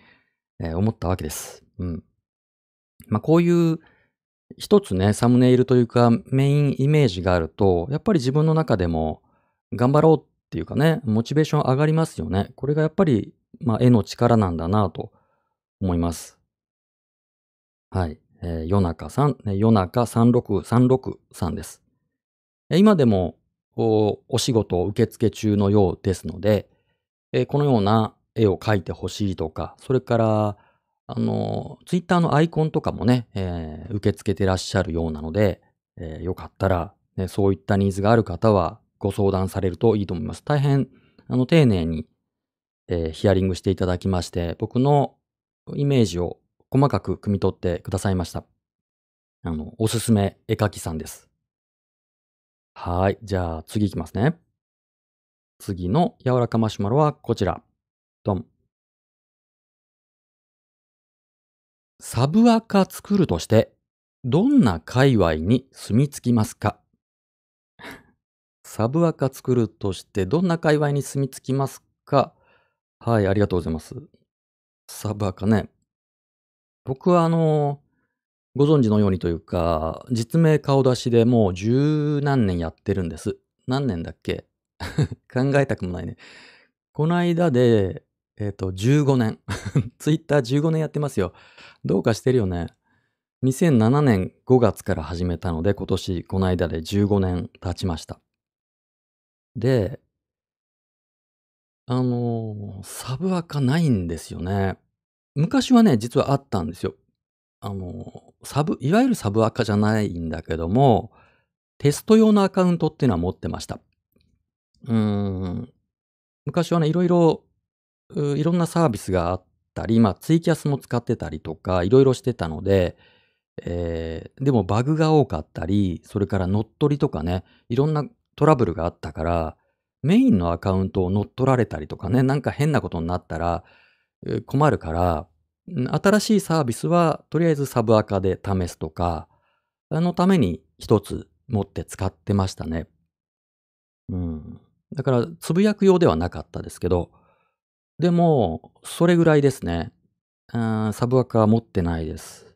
えー、思ったわけです。うん。まあこういう一つね、サムネイルというかメインイメージがあると、やっぱり自分の中でも頑張ろうっていうかね、モチベーション上がりますよね。これがやっぱり、まあ、絵の力なんだなと思います。はい。えー、夜中さん、夜中3636さんです。今でもお仕事を受付中のようですので、えー、このような絵を描いてほしいとか、それから、あの、ツイッターのアイコンとかもね、えー、受け付けてらっしゃるようなので、えー、よかったら、ね、そういったニーズがある方はご相談されるといいと思います。大変、あの、丁寧に、えー、ヒアリングしていただきまして、僕のイメージを細かく汲み取ってくださいました。あの、おすすめ絵描きさんです。はい。じゃあ次いきますね。次の柔らかマシュマロはこちら。ドン。サブアカ作るとして、どんな界隈に住み着きますか？[LAUGHS] サブアカ作るとして、どんな界隈に住み着きますか？はい、ありがとうございます。サブアカね。僕はあの、ご存知のようにというか、実名顔出しでもう十何年やってるんです。何年だっけ？[LAUGHS] 考えたくもないね。この間で、えっ、ー、と、15年。[LAUGHS] ツイッター15年やってますよ。どうかしてるよね。2007年5月から始めたので、今年この間で15年経ちました。で、あのー、サブアカないんですよね。昔はね、実はあったんですよ。あの、サブ、いわゆるサブアカじゃないんだけども、テスト用のアカウントっていうのは持ってました。うーん。昔はね、いろいろ、いろんなサービスがあったり、まあ、ツイキャスも使ってたりとか、いろいろしてたので、えー、でもバグが多かったり、それから乗っ取りとかね、いろんなトラブルがあったから、メインのアカウントを乗っ取られたりとかね、なんか変なことになったら困るから、新しいサービスはとりあえずサブアカで試すとか、あのために一つ持って使ってましたね。うん。だから、つぶやく用ではなかったですけど、でも、それぐらいですね。サブアカは持ってないです。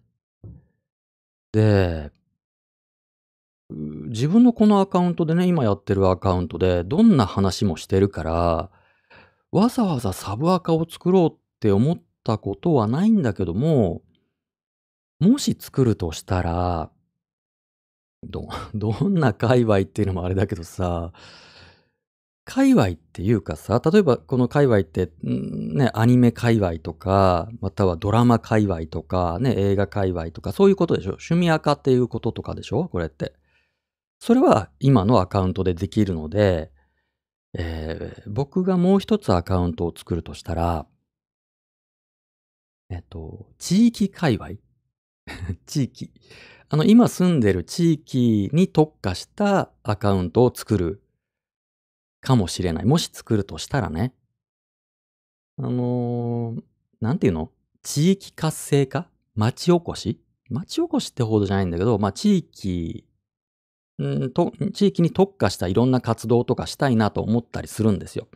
で、自分のこのアカウントでね、今やってるアカウントでどんな話もしてるから、わざわざサブアカを作ろうって思ったことはないんだけども、もし作るとしたら、ど、[LAUGHS] どんな界隈っていうのもあれだけどさ、界隈っていうかさ、例えばこの界隈って、ね、アニメ界隈とか、またはドラマ界隈とか、ね、映画界隈とか、そういうことでしょ？趣味垢っていうこととかでしょ？これって。それは今のアカウントでできるので、えー、僕がもう一つアカウントを作るとしたら、えっと、地域界隈？[LAUGHS] 地域。あの、今住んでる地域に特化したアカウントを作るかもしれない。もし作るとしたらね。あのー、なんていうの？地域活性化？町おこし？町おこしってほどじゃないんだけど、まあ、地域、んと、地域に特化したいろんな活動とかしたいなと思ったりするんですよ。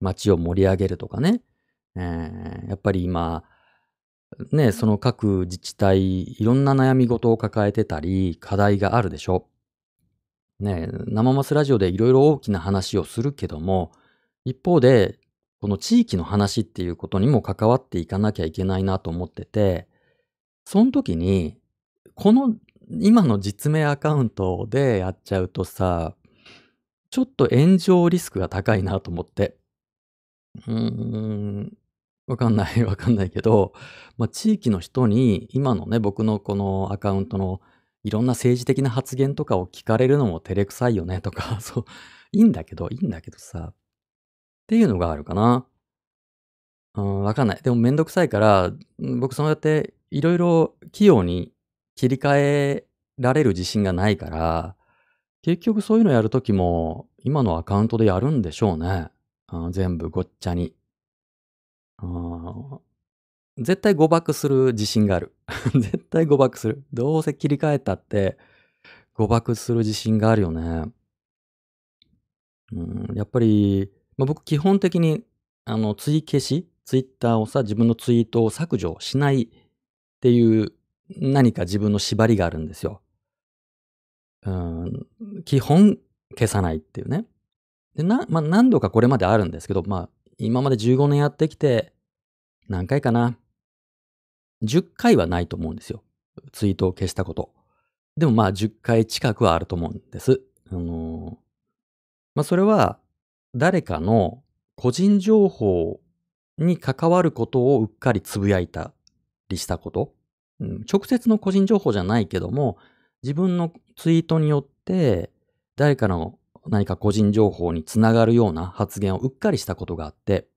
町を盛り上げるとかね。えー、やっぱり今、ね、その各自治体、いろんな悩み事を抱えてたり、課題があるでしょ。ね、生マスラジオでいろいろ大きな話をするけども、一方で、この地域の話っていうことにも関わっていかなきゃいけないなと思ってて、その時に、この今の実名アカウントでやっちゃうとさ、ちょっと炎上リスクが高いなと思って。うーん、わかんない、[LAUGHS] わかんないけど、まあ、地域の人に今のね、僕のこのアカウントのいろんな政治的な発言とかを聞かれるのも照れくさいよねとか、[LAUGHS] そう、いいんだけど、いいんだけどさ、っていうのがあるかな。うん、わかんない。でもめんどくさいから、僕そうやっていろいろ器用に切り替えられる自信がないから、結局そういうのやるときも、今のアカウントでやるんでしょうね。うん、全部ごっちゃに。絶対誤爆する自信がある。[LAUGHS] 絶対誤爆する。どうせ切り替えたって誤爆する自信があるよね。うん、やっぱり、まあ、僕基本的にあの追消し、ツイッターをさ、自分のツイートを削除しないっていう何か自分の縛りがあるんですよ。うん、基本消さないっていうね。でな、まあ、何度かこれまであるんですけど、まあ、今まで15年やってきて、何回かな。10回はないと思うんですよ。ツイートを消したこと。でもまあ10回近くはあると思うんです。あのー、まあそれは誰かの個人情報に関わることをうっかりつぶやいたりしたこと。直接の個人情報じゃないけども、自分のツイートによって、誰かの何か個人情報につながるような発言をうっかりしたことがあって、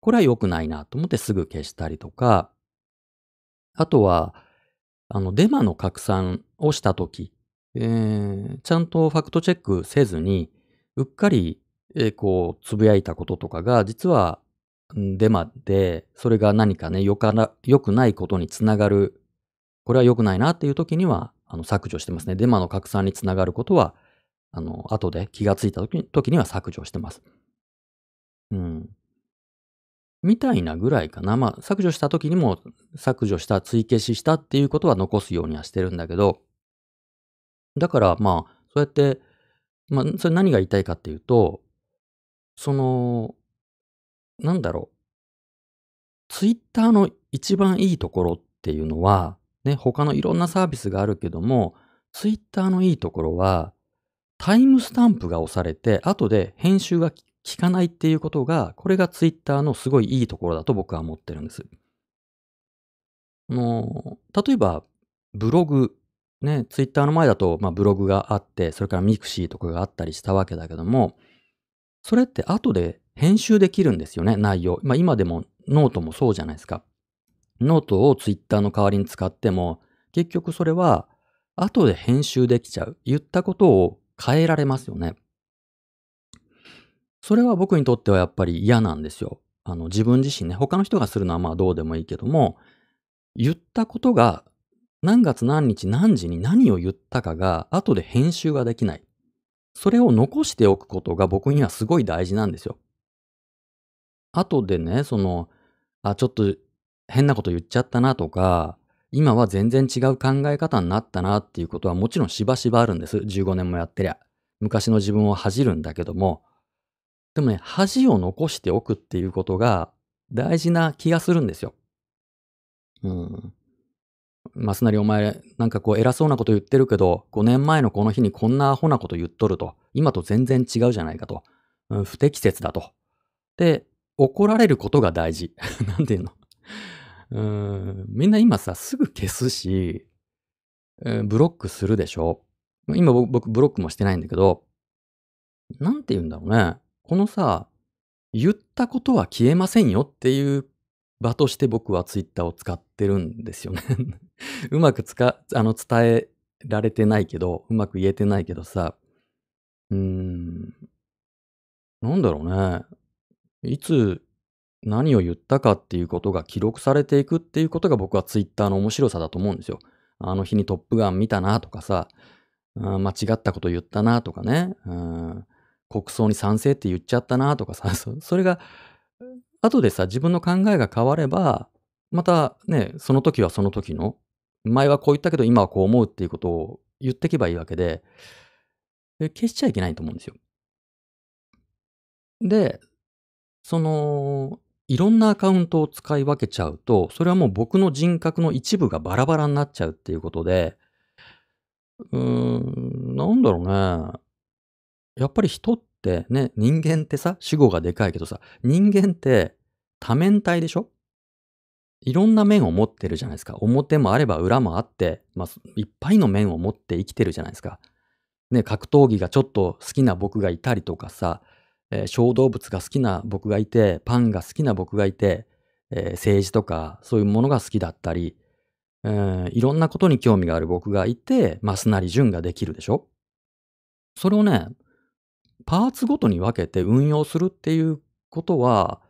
これは良くないなと思ってすぐ消したりとか、あとは、あの、デマの拡散をしたとき、えーちゃんとファクトチェックせずに、うっかり、えーこう、つぶやいたこととかが、実は、デマで、それが何かね、よから、良くないことにつながる、これは良くないなっていう時には、あの、削除してますね。デマの拡散につながることは、あの、後で気がついた時時には削除してます。うん。みたいなぐらいかな。まあ、削除した時にも削除した、追消ししたっていうことは残すようにはしてるんだけど、だからまあ、そうやって、まあ、それ何が言いたいかっていうと、その、なんだろう。ツイッターの一番いいところっていうのは、ね、他のいろんなサービスがあるけども、ツイッターのいいところは、タイムスタンプが押されて、後で編集が効かないっていうことが、これがツイッターのすごいいいところだと僕は思ってるんです。あの、例えば、ブログ、ね、ツイッターの前だと、まあ、ブログがあって、それからミクシーとかがあったりしたわけだけども、それって後で編集できるんですよね、内容。まあ、今でもノートもそうじゃないですか。ノートをツイッターの代わりに使っても、結局それは後で編集できちゃう。言ったことを変えられますよね。それは僕にとってはやっぱり嫌なんですよ。あの自分自身ね、他の人がするのはまあどうでもいいけども、言ったことが何月何日何時に何を言ったかが後で編集ができない。それを残しておくことが僕にはすごい大事なんですよ。後でね、その、あ、ちょっと変なこと言っちゃったなとか、今は全然違う考え方になったなっていうことはもちろんしばしばあるんです。15年もやってりゃ。昔の自分を恥じるんだけども。でもね、恥を残しておくっていうことが大事な気がするんですよ。うん。マスナリお前、なんかこう偉そうなこと言ってるけど、5年前のこの日にこんなアホなこと言っとると。今と全然違うじゃないかと。うん不適切だと。で、怒られることが大事。[LAUGHS] なんていうの？うんみんな今さ、すぐ消すし、えーブロックするでしょ？今僕ブロックもしてないんだけど、なんて言うんだろうね。このさ、言ったことは消えませんよっていう場として僕はツイッターを使ってるんですよね。[LAUGHS] うまくつか、あの、伝えられてないけど、うまく言えてないけどさ、うーん、なんだろうね。いつ何を言ったかっていうことが記録されていくっていうことが僕はツイッターの面白さだと思うんですよ。あの日にトップガン見たなとかさ、うん間違ったこと言ったなとかね、うん国葬に賛成って言っちゃったなとかさ、[LAUGHS] それが、後でさ、自分の考えが変われば、またね、その時はその時の、前はこう言ったけど今はこう思うっていうことを言ってけばいいわけで、消しちゃいけないと思うんですよ。で、その、いろんなアカウントを使い分けちゃうと、それはもう僕の人格の一部がバラバラになっちゃうっていうことで、うーん、なんだろうね。やっぱり人ってね、人間ってさ、主語がでかいけどさ、人間って多面体でしょ？いろんな面を持ってるじゃないですか。表もあれば裏もあって、まあ、いっぱいの面を持って生きてるじゃないですか。ね、格闘技がちょっと好きな僕がいたりとかさ、えー小動物が好きな僕がいて、パンが好きな僕がいて、えー政治とかそういうものが好きだったり、えーいろんなことに興味がある僕がいて、マスなり順ができるでしょ？それをね、パーツごとに分けて運用するっていうことは、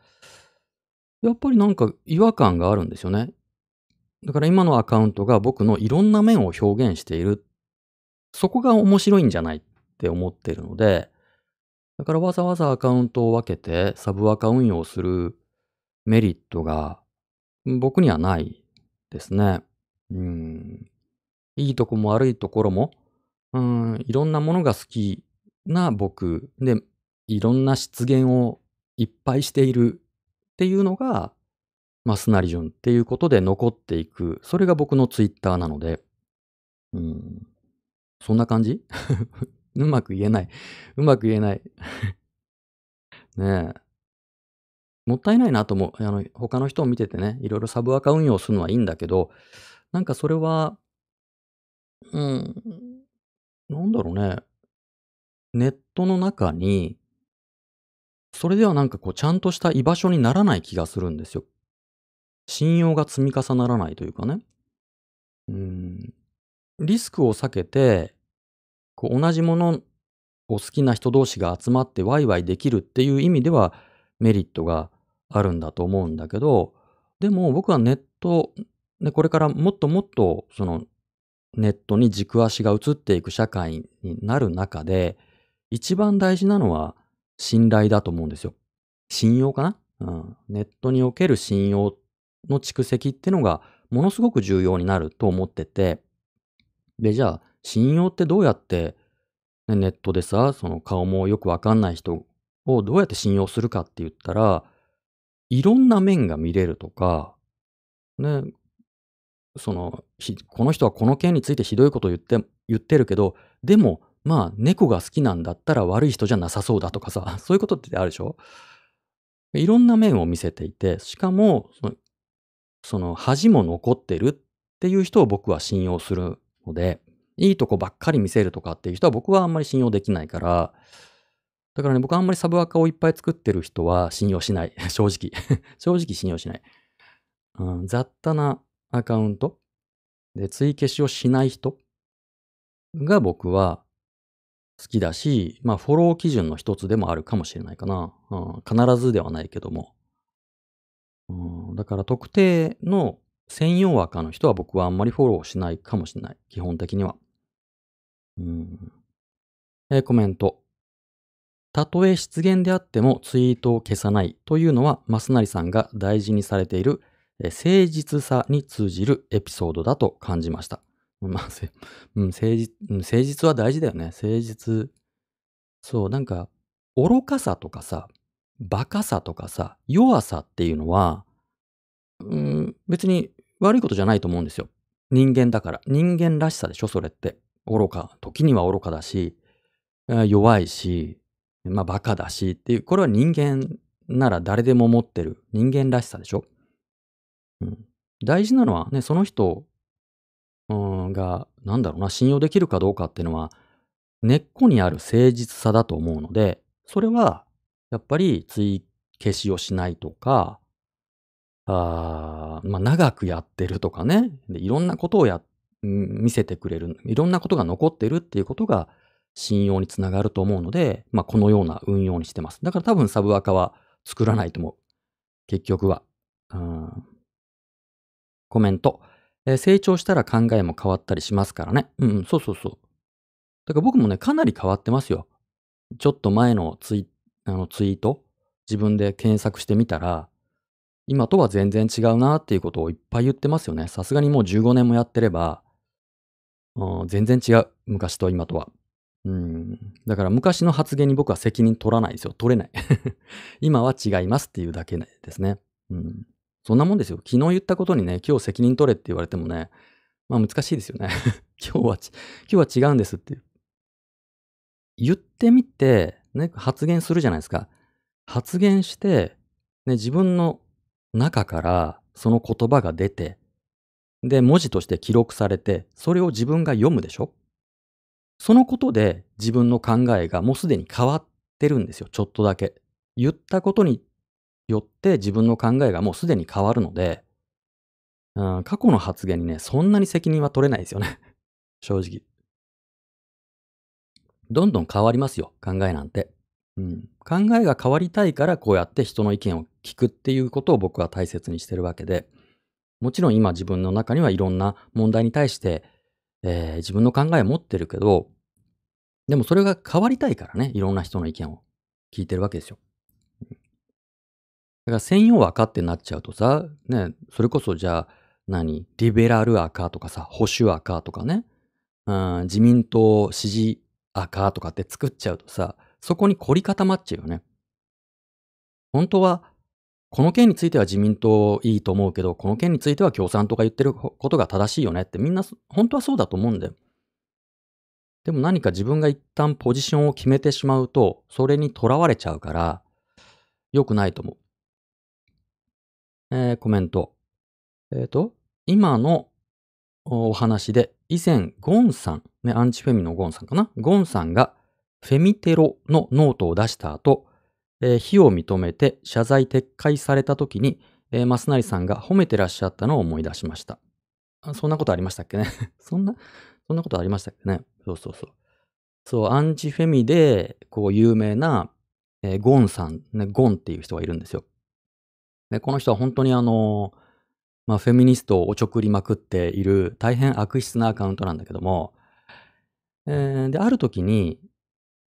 やっぱりなんか違和感があるんですよね。だから今のアカウントが僕のいろんな面を表現している。そこが面白いんじゃないって思ってるので、だからわざわざアカウントを分けてサブアカ運用するメリットが僕にはないですね。うん。いいとこも悪いところも、うん、いろんなものが好きな僕で、いろんな失言をいっぱいしているっていうのが、マスナリ順っていうことで残っていく。それが僕のツイッターなので、うん。そんな感じ？うまく言えない。うまく言えない。[LAUGHS] ねえ。もったいないなと思う。あの、他の人を見ててね、いろいろサブアカ運用するのはいいんだけど、なんかそれは、うん、なんだろうね。ネットの中に、それではなんかこう、ちゃんとした居場所にならない気がするんですよ。信用が積み重ならないというかね。うん。リスクを避けて、こう同じものを好きな人同士が集まってワイワイできるっていう意味ではメリットがあるんだと思うんだけど、でも僕はネット、ね、これからもっともっとそのネットに軸足が移っていく社会になる中で、一番大事なのは信頼だと思うんですよ。信用かな？うん。ネットにおける信用の蓄積ってのがものすごく重要になると思ってて、で、じゃあ、信用ってどうやって、ね、ネットでさ、その顔もよくわかんない人をどうやって信用するかって言ったら、いろんな面が見れるとか、ね、その、この人はこの件についてひどいこと言って、言ってるけど、でも、まあ、猫が好きなんだったら悪い人じゃなさそうだとかさ、[LAUGHS] そういうことってあるでしょ？いろんな面を見せていて、しかも、その、その恥も残ってるっていう人を僕は信用するので、いいとこばっかり見せるとかっていう人は僕はあんまり信用できないから、だからね、僕はあんまりサブアカをいっぱい作ってる人は信用しない。[LAUGHS] 正直。[LAUGHS] 正直信用しない。うん、雑多なアカウントで追消しをしない人が僕は好きだし、まあフォロー基準の一つでもあるかもしれないかな。うん、必ずではないけども。うん、だから特定の専用赤の人は僕はあんまりフォローしないかもしれない。基本的には。うん。えー、コメント。たとえ失言であってもツイートを消さないというのは、マスナリさんが大事にされているえ誠実さに通じるエピソードだと感じました。まあ、うん、誠実、誠実は大事だよね。誠実。そう、なんか、愚かさとかさ、馬鹿さとかさ、弱さっていうのは、うん、別に悪いことじゃないと思うんですよ。人間だから。人間らしさでしょ、それって。愚か。時には愚かだし、弱いし、まあバカだしっていう、これは人間なら誰でも持ってる人間らしさでしょ？うん。大事なのはね、その人、が、なんだろうな、信用できるかどうかっていうのは、根っこにある誠実さだと思うので、それはやっぱり追消しをしないとか、あまあ、長くやってるとかねで、いろんなことをやっ、見せてくれる、いろんなことが残ってるっていうことが信用につながると思うので、まあ、このような運用にしてます。だから多分サブアカは作らないと思う。結局は。うんコメント、えー、成長したら考えも変わったりしますからね。うん、そうそうそう。だから僕もね、かなり変わってますよ。ちょっと前のツイあのツイート、自分で検索してみたら、今とは全然違うなっていうことをいっぱい言ってますよね。さすがにもう15年もやってれば、全然違う。昔と今とは。うん。だから昔の発言に僕は責任取らないですよ。取れない。[LAUGHS] 今は違いますっていうだけですね。うん。そんなもんですよ。昨日言ったことにね、今日責任取れって言われてもね、まあ難しいですよね。[LAUGHS] 今日は、今日は違うんですっていう。言ってみて、ね、発言するじゃないですか。発言して、ね、自分の中からその言葉が出て、で、文字として記録されて、それを自分が読むでしょ？そのことで自分の考えがもうすでに変わってるんですよ。ちょっとだけ。言ったことによって自分の考えがもうすでに変わるので、うん、過去の発言にね、そんなに責任は取れないですよね。[LAUGHS] 正直。どんどん変わりますよ、考えなんて。うん、考えが変わりたいからこうやって人の意見を聞くっていうことを僕は大切にしてるわけで、もちろん今自分の中にはいろんな問題に対して、えー、自分の考えを持ってるけど、でもそれが変わりたいからね、いろんな人の意見を聞いてるわけですよ。だから専用赤ってなっちゃうとさ、ね、それこそじゃあ何、リベラル赤とかさ、保守赤とかね、うん、自民党支持赤とかって作っちゃうとさ、そこに凝り固まっちゃうよね。本当は、この件については自民党いいと思うけど、この件については共産党が言ってることが正しいよねってみんな本当はそうだと思うんだよ。でも何か自分が一旦ポジションを決めてしまうと、それにとらわれちゃうから、良くないと思う。えーコメント。えっ、と、今のお話で、以前、ゴンさん、ね、アンチフェミのゴンさんかな？ゴンさんが、フェミテロのノートを出した後、えー非を認めて謝罪撤回された時に、えー、マスナリさんが褒めてらっしゃったのを思い出しました。あそんなことありましたっけね？[LAUGHS] そんな、そんなことありましたっけね？そうそうそう。そう、アンチフェミで、こう、有名な、えーゴンさん、ね、ゴンっていう人がいるんですよ。で、この人は本当にあの、まあ、フェミニストをおちょくりまくっている大変悪質なアカウントなんだけども、えーで、ある時に、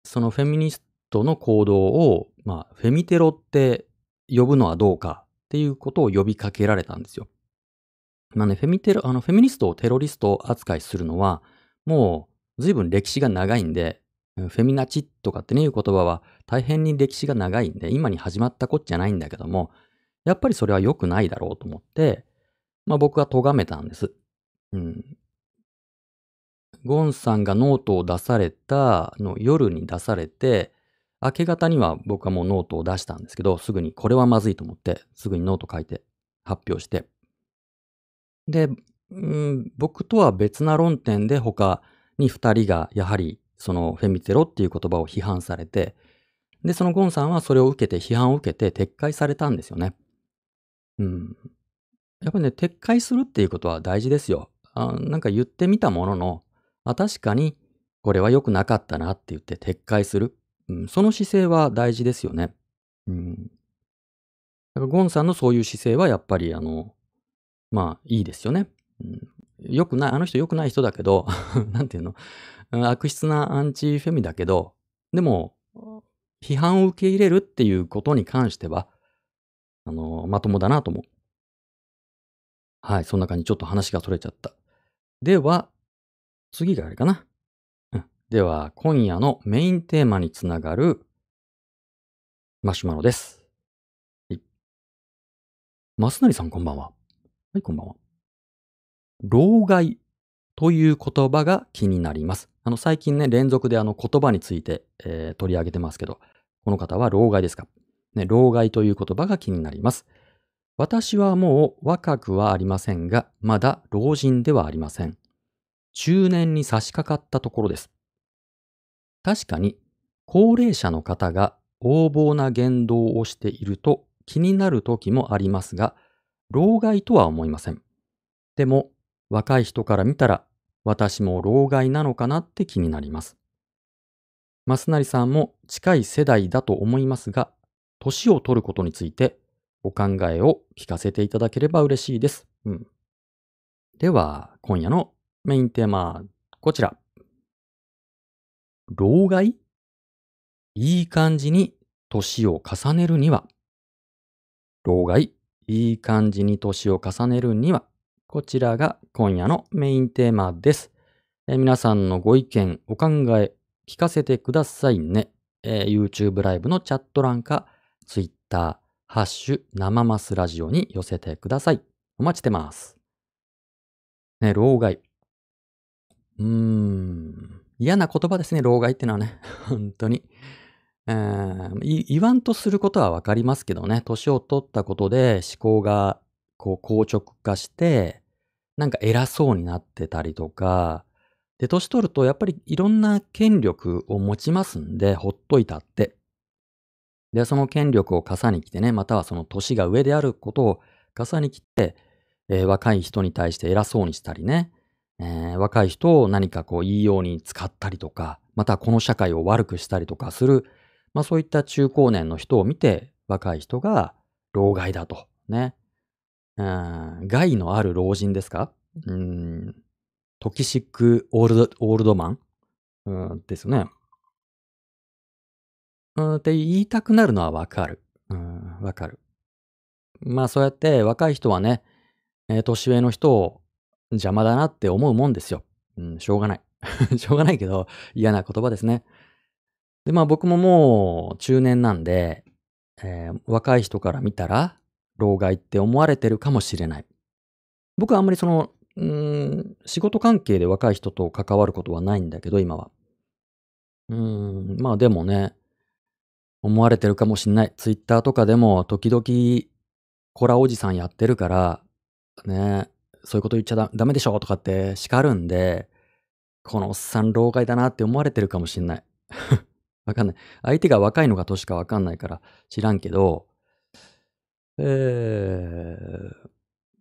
そのフェミニストトの行動を、まあ、フェミテロって呼ぶのはどうかっていうことを呼びかけられたんですよ。まあね、フェミテロ、あの、フェミニストをテロリスト扱いするのは、もう随分歴史が長いんで、フェミナチとかってね、いう言葉は大変に歴史が長いんで、今に始まったこっちゃないんだけども、やっぱりそれは良くないだろうと思って、まあ僕は咎めたんです。うん。ゴンさんがノートを出されたの夜に出されて、明け方には僕はもうノートを出したんですけど、すぐにこれはまずいと思って、すぐにノート書いて発表して。で、うん、僕とは別な論点で他に二人がやはりそのフェミテロっていう言葉を批判されて、で、そのゴンさんはそれを受けて批判を受けて撤回されたんですよね。うん。やっぱりね、撤回するっていうことは大事ですよ。あなんか言ってみたものの、あ確かにこれは良くなかったなって言って撤回する。ん、その姿勢は大事ですよね。うん。だからゴンさんのそういう姿勢はやっぱりあの、まあいいですよね。うん、良くない、あの人良くない人だけど、[LAUGHS] なんていうの、悪質なアンチフェミだけど、でも、批判を受け入れるっていうことに関しては、あの、まともだなと思う。はい、そんな感じ。ちょっと話がそれちゃった。では、次があれかな。では、今夜のメインテーマにつながるマシュマロです。はい。マスナリさんこんばんは。はい、こんばんは。老害という言葉が気になります。あの、最近ね、連続であの言葉について、えー取り上げてますけど、この方は老害ですか？ね、老害という言葉が気になります。私はもう若くはありませんが、まだ老人ではありません。中年に差し掛かったところです。確かに、高齢者の方が横暴な言動をしていると気になる時もありますが、老害とは思いません。でも、若い人から見たら、私も老害なのかなって気になります。増成さんも近い世代だと思いますが、年を取ることについてお考えを聞かせていただければ嬉しいです。うん、では、今夜のメインテーマ、こちら。老害？いい感じに年を重ねるには。老害？いい感じに年を重ねるには。こちらが今夜のメインテーマです。え皆さんのご意見、お考え、聞かせてくださいね。えー YouTube ライブのチャット欄か、Twitter、ハッシュ、生マスラジオに寄せてください。お待ちしてます。ね、老害。うーん。嫌な言葉ですね、老害ってのはね。[LAUGHS] 本当に。えー言わんとすることはわかりますけどね、年を取ったことで思考がこう硬直化して、なんか偉そうになってたりとか、で、年取るとやっぱりいろんな権力を持ちますんで、ほっといたって。で、その権力を傘に来てね、またはその年が上であることを傘に来て、えー若い人に対して偉そうにしたりね、えー若い人を何かこういいように使ったりとか、またこの社会を悪くしたりとかする、まあそういった中高年の人を見て、若い人が老害だと。ね。うん害のある老人ですか？うん。トキシックオールド、オールドマン？うん、ですね。うん、って言いたくなるのはわかる。うん、わかる。まあそうやって若い人はね、えー年上の人を邪魔だなって思うもんですよ。うん、しょうがない。[LAUGHS] しょうがないけど嫌な言葉ですね。で、まあ僕ももう中年なんで、えー若い人から見たら老害って思われてるかもしれない。僕はあんまりその、うん、仕事関係で若い人と関わることはないんだけど、今は。うん、まあでもね、思われてるかもしんない。ツイッターとかでも時々コラおじさんやってるから、ね、そういうこと言っちゃダメでしょとかって叱るんで、このおっさん老害だなって思われてるかもしんない。[LAUGHS] わかんない。相手が若いのか年かわかんないから知らんけど、えー、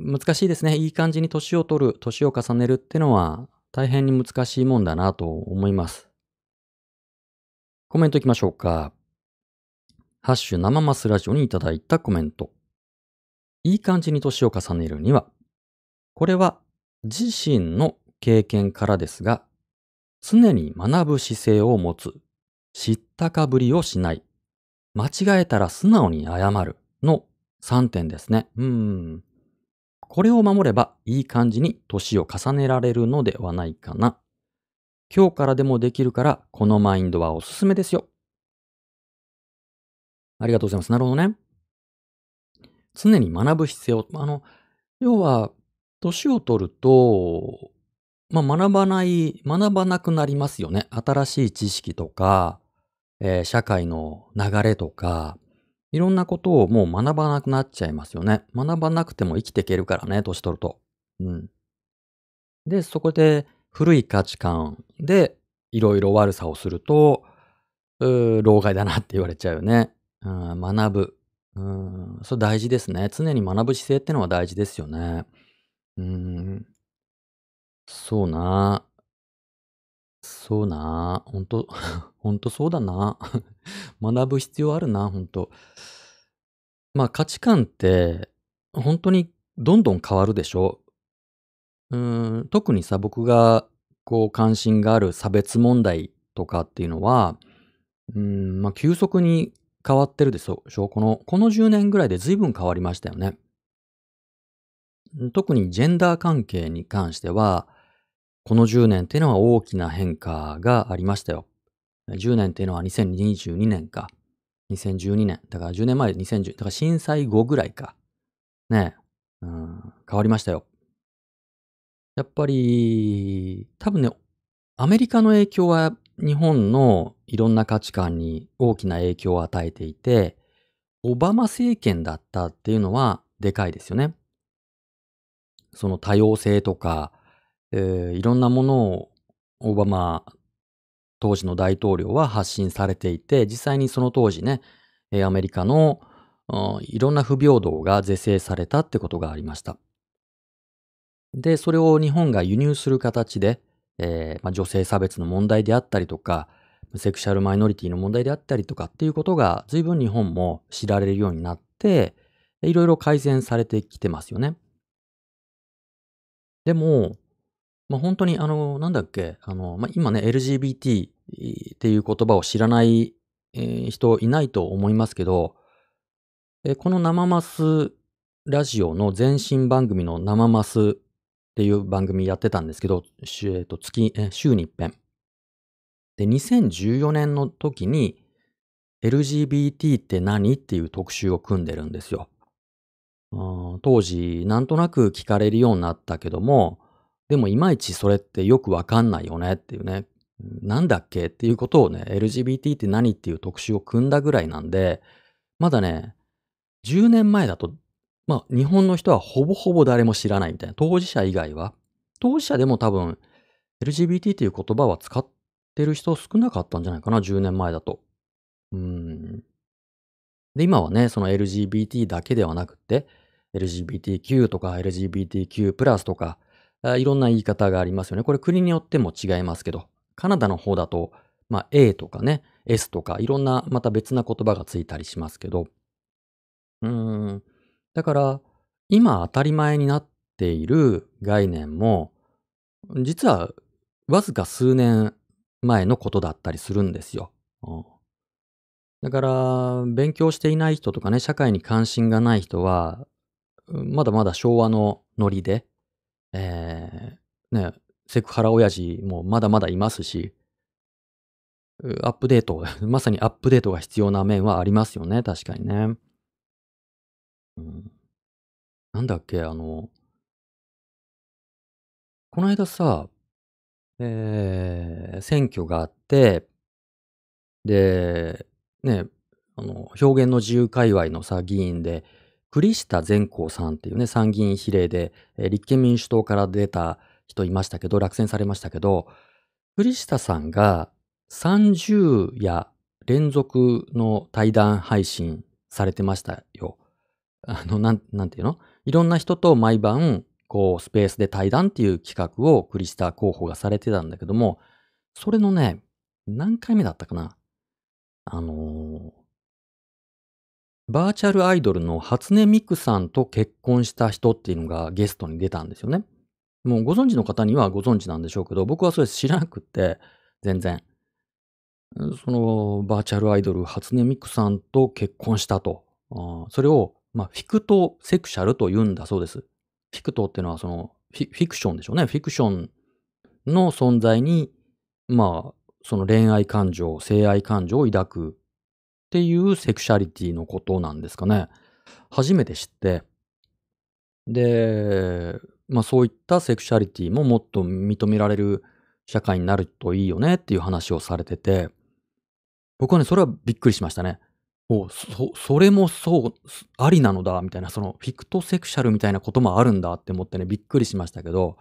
難しいですね。いい感じに年を取る、年を重ねるってのは大変に難しいもんだなと思います。コメントいきましょうか。ハッシュ生マスラジオにいただいたコメント。いい感じに年を重ねるには、これは自身の経験からですが、常に学ぶ姿勢を持つ、知ったかぶりをしない、間違えたら素直に謝るの3点ですね。うん。これを守ればいい感じに年を重ねられるのではないかな。今日からでもできるから、このマインドはおすすめですよ。ありがとうございます。なるほどね。常に学ぶ必要。あの、要は、年を取ると、まあ、学ばない、学ばなくなりますよね。新しい知識とか、えー社会の流れとか、いろんなことをもう学ばなくなっちゃいますよね。学ばなくても生きていけるからね、年取ると。うん。で、そこで古い価値観でいろいろ悪さをすると、うー老害だなって言われちゃうよね。うん、学ぶ。うん、それ大事ですね。常に学ぶ姿勢ってのは大事ですよね。うん。そうな。そうな。ほんと、[LAUGHS] ほんとそうだな。[LAUGHS] 学ぶ必要あるな、ほんと。まあ価値観って、本当にどんどん変わるでしょ？うん、特にさ、僕がこう関心がある差別問題とかっていうのは、うん、まあ急速に変わってるでしょ。この、この10年ぐらいで随分変わりましたよね。特にジェンダー関係に関しては、この10年っていうのは大きな変化がありましたよ。10年っていうのは2022年か。2012年。だから10年前2010、だから震災後ぐらいか。ねえ、うん、変わりましたよ。やっぱり、多分ね、アメリカの影響は日本のいろんな価値観に大きな影響を与えていて、オバマ政権だったっていうのはでかいですよね。その多様性とか、えーいろんなものをオバマ当時の大統領は発信されていて、実際にその当時ね、アメリカのうんいろんな不平等が是正されたってことがありました。で、それを日本が輸入する形で、えーまあ、女性差別の問題であったりとか、セクシャルマイノリティの問題であったりとかっていうことが随分日本も知られるようになって、いろいろ改善されてきてますよね。でも、まあ、本当にあの、なんだっけ、あの、まあ、今ね、LGBT っていう言葉を知らない、えー人いないと思いますけど、えーこの生マスラジオの前身番組の生マスっていう番組やってたんですけど、えーと月、えー週に一遍。で、2014年の時に LGBT って何？っていう特集を組んでるんですよ。当時、なんとなく聞かれるようになったけども、でもいまいちそれってよくわかんないよねっていうね。なんだっけっていうことをね、LGBT って何っていう特集を組んだぐらいなんで、まだね、10年前だと、まあ日本の人はほぼほぼ誰も知らないみたいな。当事者以外は。当事者でも多分 LGBT っていう言葉は使ってる人少なかったんじゃないかな、10年前だと。うん。で、今はね、その LGBT だけではなくて、LGBTQ とか LGBTQ プラスとか、いろんな言い方がありますよね。これ国によっても違いますけど、カナダの方だと、まあ A とかね、S とかいろんなまた別な言葉がついたりしますけど、うーん。だから、今当たり前になっている概念も、実はわずか数年前のことだったりするんですよ。うんだから、勉強していない人とかね、社会に関心がない人は、まだまだ昭和のノリで、えーね、セクハラ親父もまだまだいますし、アップデート、[LAUGHS] まさにアップデートが必要な面はありますよね、確かにね。うん、なんだっけ、あの、この間さ、えー選挙があって、で、ね、あの、表現の自由界隈のさ、議員で、栗下善光さんっていうね、参議院比例で、えー立憲民主党から出た人いましたけど、落選されましたけど、栗下さんが30夜連続の対談配信されてましたよ。あの、なん、なんていうの？いろんな人と毎晩、こう、スペースで対談っていう企画をクリスタ候補がされてたんだけども、それのね、何回目だったかな？あのバーチャルアイドルの初音ミクさんと結婚した人っていうのがゲストに出たんですよね。もうご存知の方にはご存知なんでしょうけど、僕はそれ知らなくて、[LAUGHS] 全然。そのバーチャルアイドル初音ミクさんと結婚したと。あそれを、まあ、フィクトセクシャルと言うんだそうです。フィクトっていうのはそのフィフィクションでしょうね。フィクションの存在に、まあ、その恋愛感情、性愛感情を抱くっていうセクシャリティのことなんですかね。初めて知って。で、まあそういったセクシャリティももっと認められる社会になるといいよねっていう話をされてて、僕はね、それはびっくりしましたね。おそ、それもそう、ありなのだ、みたいな、そのフィクトセクシャルみたいなこともあるんだって思ってね、びっくりしましたけど、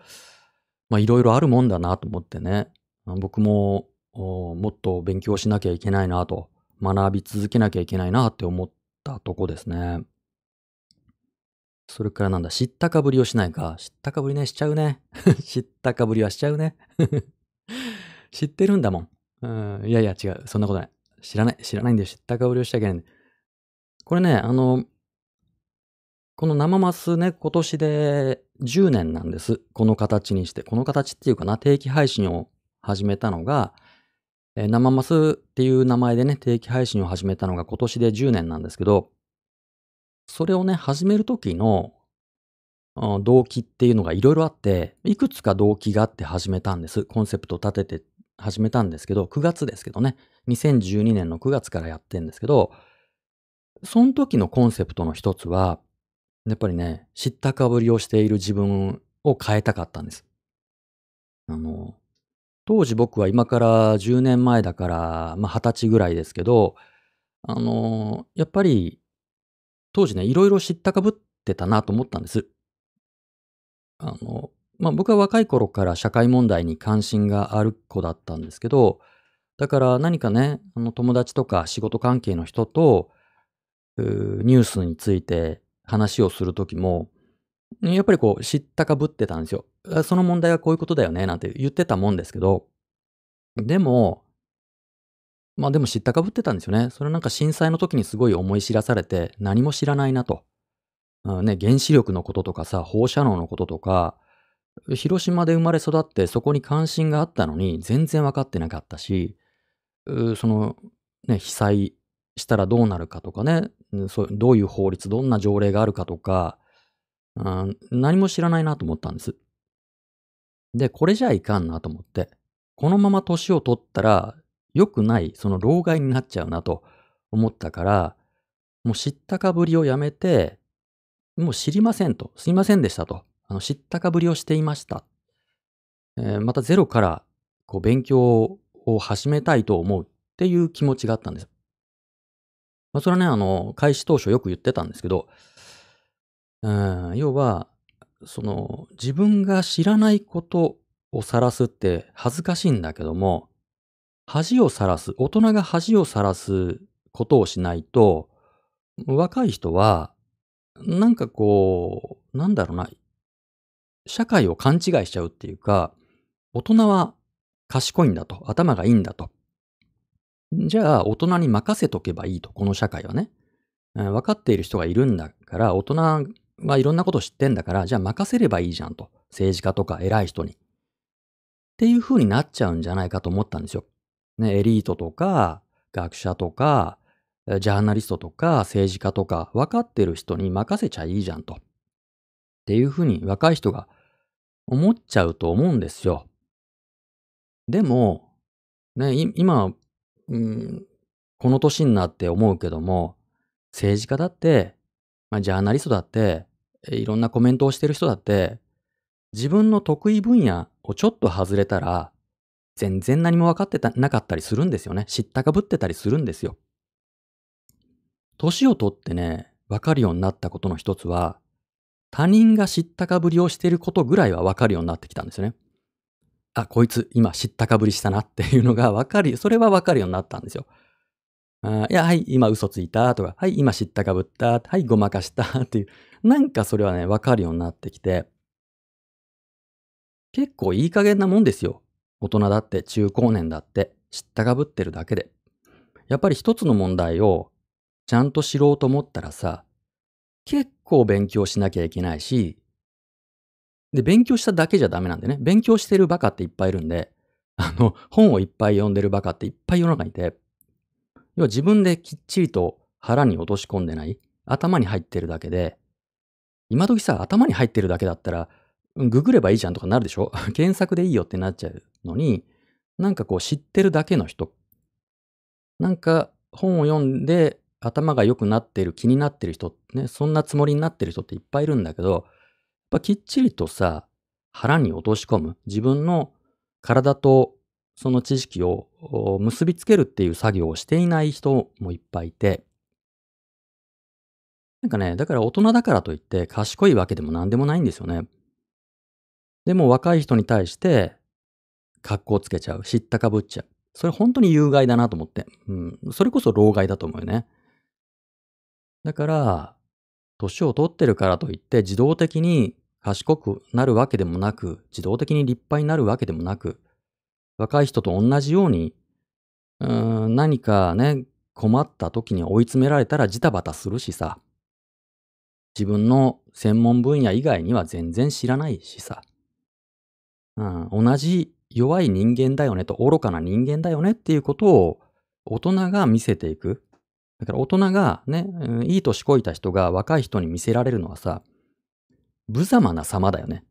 まあいろいろあるもんだなと思ってね、僕ももっと勉強しなきゃいけないなと、学び続けなきゃいけないなって思ったとこですね。それからなんだ、知ったかぶりをしないか。知ったかぶりね、しちゃうね。[LAUGHS] 知ったかぶりはしちゃうね。[LAUGHS] 知ってるんだもん。うん、いやいや違う。そんなことない。知らない。知らないんだよ。知ったかぶりをしちゃいけないんだよ。これね、あの、この生マスね、今年で10年なんです。この形にして。この形っていうかな、定期配信を始めたのが、えー生マスっていう名前でね、定期配信を始めたのが今年で10年なんですけど、それをね、始める時の動機っていうのがいろいろあって、いくつか動機があって始めたんです。コンセプトを立てて始めたんですけど、9月ですけどね、2012年の9月からやってんですけど、その時のコンセプトの一つは、やっぱりね、知ったかぶりをしている自分を変えたかったんです。あの、当時僕は今から10年前だから、まあ20歳ぐらいですけど、あの、やっぱり当時ね、いろいろ知ったかぶってたなと思ったんです。あの、まあ僕は若い頃から社会問題に関心がある子だったんですけど、だから何かね、あの友達とか仕事関係の人と、ニュースについて話をするときも、やっぱりこう知ったかぶってたんですよ。その問題はこういうことだよね、なんて言ってたもんですけど、でも、まあでも知ったかぶってたんですよね。それなんか震災の時にすごい思い知らされて何も知らないなと。うんね、原子力のこととかさ、放射能のこととか、広島で生まれ育ってそこに関心があったのに全然分かってなかったし、そのね、被災したらどうなるかとかね、そうどういう法律、どんな条例があるかとか、うん何も知らないなと思ったんです。で、これじゃいかんなと思って、このまま年を取ったら良くない、その老害になっちゃうなと思ったから、もう知ったかぶりをやめて、もう知りませんと。すいませんでしたと。あの知ったかぶりをしていました。えーまたゼロからこう勉強を始めたいと思うっていう気持ちがあったんです。まあ、それはね、あの、開始当初よく言ってたんですけど、ん要は、その、自分が知らないことを晒すって恥ずかしいんだけども、恥を晒す、大人が恥を晒すことをしないと、若い人は、なんかこう、なんだろうな、社会を勘違いしちゃうっていうか、大人は賢いんだと、頭がいいんだと。じゃあ、大人に任せとけばいいと、この社会はね。分かっている人がいるんだから、大人はいろんなこと知ってんだから、じゃあ任せればいいじゃんと。政治家とか偉い人に。っていう風になっちゃうんじゃないかと思ったんですよ。ね、エリートとか、学者とか、ジャーナリストとか、政治家とか、分かってる人に任せちゃいいじゃんと。っていう風に若い人が思っちゃうと思うんですよ。でも、ね、今、うん、この年になって思うけども、政治家だって、まあ、ジャーナリストだって、いろんなコメントをしてる人だって、自分の得意分野をちょっと外れたら、全然何も分かってたなかったりするんですよね。知ったかぶってたりするんですよ。年を取ってね、わかるようになったことの一つは、他人が知ったかぶりをしていることぐらいはわかるようになってきたんですよね。あ、こいつ今知ったかぶりしたなっていうのがわかる、それはわかるようになったんですよ。あいや、はい、今嘘ついたとか、はい、今知ったかぶった、はい、ごまかした [LAUGHS] っていう、なんかそれはね、わかるようになってきて、結構いい加減なもんですよ。大人だって中高年だって知ったかぶってるだけで。やっぱり一つの問題をちゃんと知ろうと思ったらさ、結構勉強しなきゃいけないし、で、勉強しただけじゃダメなんでね。勉強してるバカっていっぱいいるんで、あの、本をいっぱい読んでるバカっていっぱい世の中にいて、要は自分できっちりと腹に落とし込んでない、頭に入ってるだけで、今時さ、頭に入ってるだけだったら、ググればいいじゃんとかなるでしょ？[LAUGHS] 検索でいいよってなっちゃうのに、なんかこう知ってるだけの人、なんか本を読んで頭が良くなってる、気になってる人、ね、そんなつもりになってる人っていっぱいいるんだけど、やっぱきっちりとさ、腹に落とし込む、自分の体とその知識を結びつけるっていう作業をしていない人もいっぱいいて、なんかね、だから大人だからといって賢いわけでも何でもないんですよね。でも若い人に対して、格好つけちゃう。知ったかぶっちゃう。それ本当に有害だなと思って。うん。それこそ老害だと思うよね。だから、年を取ってるからといって自動的に賢くなるわけでもなく、自動的に立派になるわけでもなく、若い人と同じように、うん、何かね、困った時に追い詰められたらジタバタするしさ、自分の専門分野以外には全然知らないしさ、うん、同じ弱い人間だよねと、愚かな人間だよねっていうことを大人が見せていく。だから大人がね、うん、いい年こいた人が若い人に見せられるのはさ、無様な様だよね。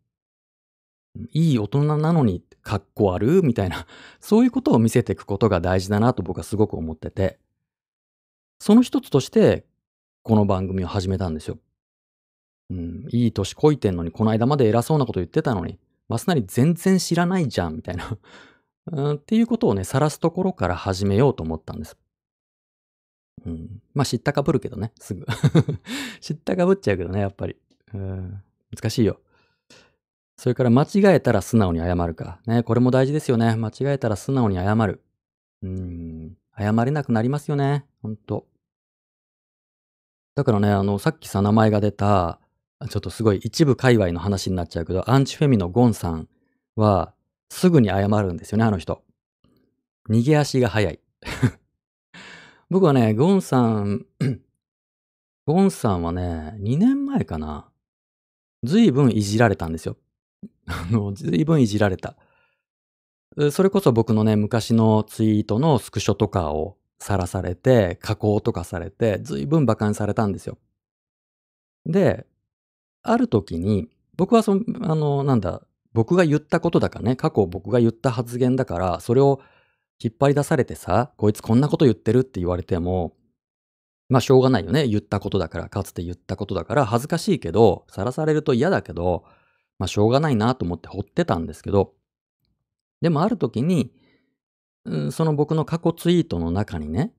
いい大人なのに格好あるみたいな、そういうことを見せていくことが大事だなと僕はすごく思ってて、その一つとして、この番組を始めたんですよ。うん、いい年こいてんのに、この間まで偉そうなこと言ってたのに、マスナリ全然知らないじゃん、みたいな [LAUGHS] うん。っていうことをね、晒すところから始めようと思ったんです。うん。まあ、知ったかぶるけどね、すぐ [LAUGHS] 知ったかぶっちゃうけどね、やっぱり。うん。難しいよ。それから間違えたら素直に謝るか。ね、これも大事ですよね。間違えたら素直に謝る。うん。謝れなくなりますよね。ほんと。だからね、あの、さっきさ、名前が出た、ちょっとすごい一部界隈の話になっちゃうけど、アンチフェミのゴンさんは、すぐに謝るんですよね、あの人。逃げ足が早い。[LAUGHS] 僕はね、ゴンさん、[CLEARS THROAT] ゴンさんはね、2年前かな。ずいぶんいじられたんですよ。[LAUGHS] あの、ずいぶんいじられた。それこそ僕のね、昔のツイートのスクショとかをさらされて、加工とかされて、ずいぶん馬鹿にされたんですよ。で、ある時に、僕はその、あの、なんだ、僕が言ったことだからね、過去僕が言った発言だから、それを引っ張り出されてさ、こいつこんなこと言ってるって言われても、まあしょうがないよね。言ったことだから、かつて言ったことだから、恥ずかしいけど、さらされると嫌だけど、まあしょうがないなと思って掘ってたんですけど、でもある時に、その僕の過去ツイートの中にね、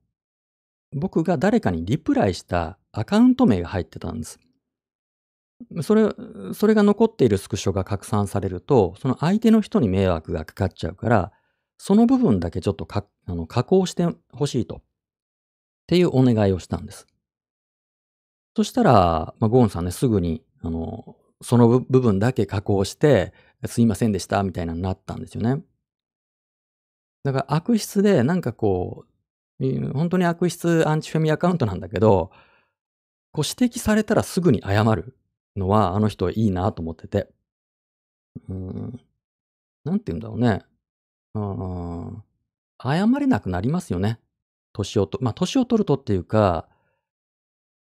僕が誰かにリプライしたアカウント名が入ってたんです。それ、それが残っているスクショが拡散されると、その相手の人に迷惑がかかっちゃうから、その部分だけちょっとかあの加工してほしいと。っていうお願いをしたんです。そしたら、まあ、ゴーンさんね、すぐに、あの、その部分だけ加工して、すいませんでした、みたいなのになったんですよね。だから悪質で、なんかこう、本当に悪質アンチフェミアカウントなんだけど、こう指摘されたらすぐに謝る。のは、あの人いいなと思ってて。うん。なんて言うんだろうね。うん。謝れなくなりますよね。年をと、まあ、年を取るとっていうか、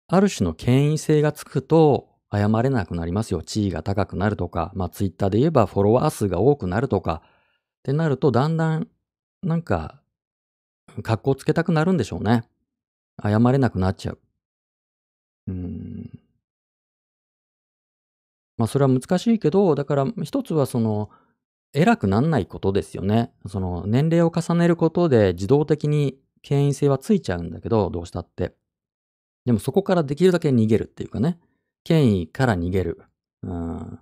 ある種の権威性がつくと、謝れなくなりますよ。地位が高くなるとか、まあ、ツイッターで言えばフォロワー数が多くなるとか、ってなると、だんだん、なんか、格好つけたくなるんでしょうね。謝れなくなっちゃう。うん。まあそれは難しいけど、だから一つはその、偉くなんないことですよね。その年齢を重ねることで自動的に権威性はついちゃうんだけど、どうしたって。でもそこからできるだけ逃げるっていうかね。権威から逃げる。うん、あ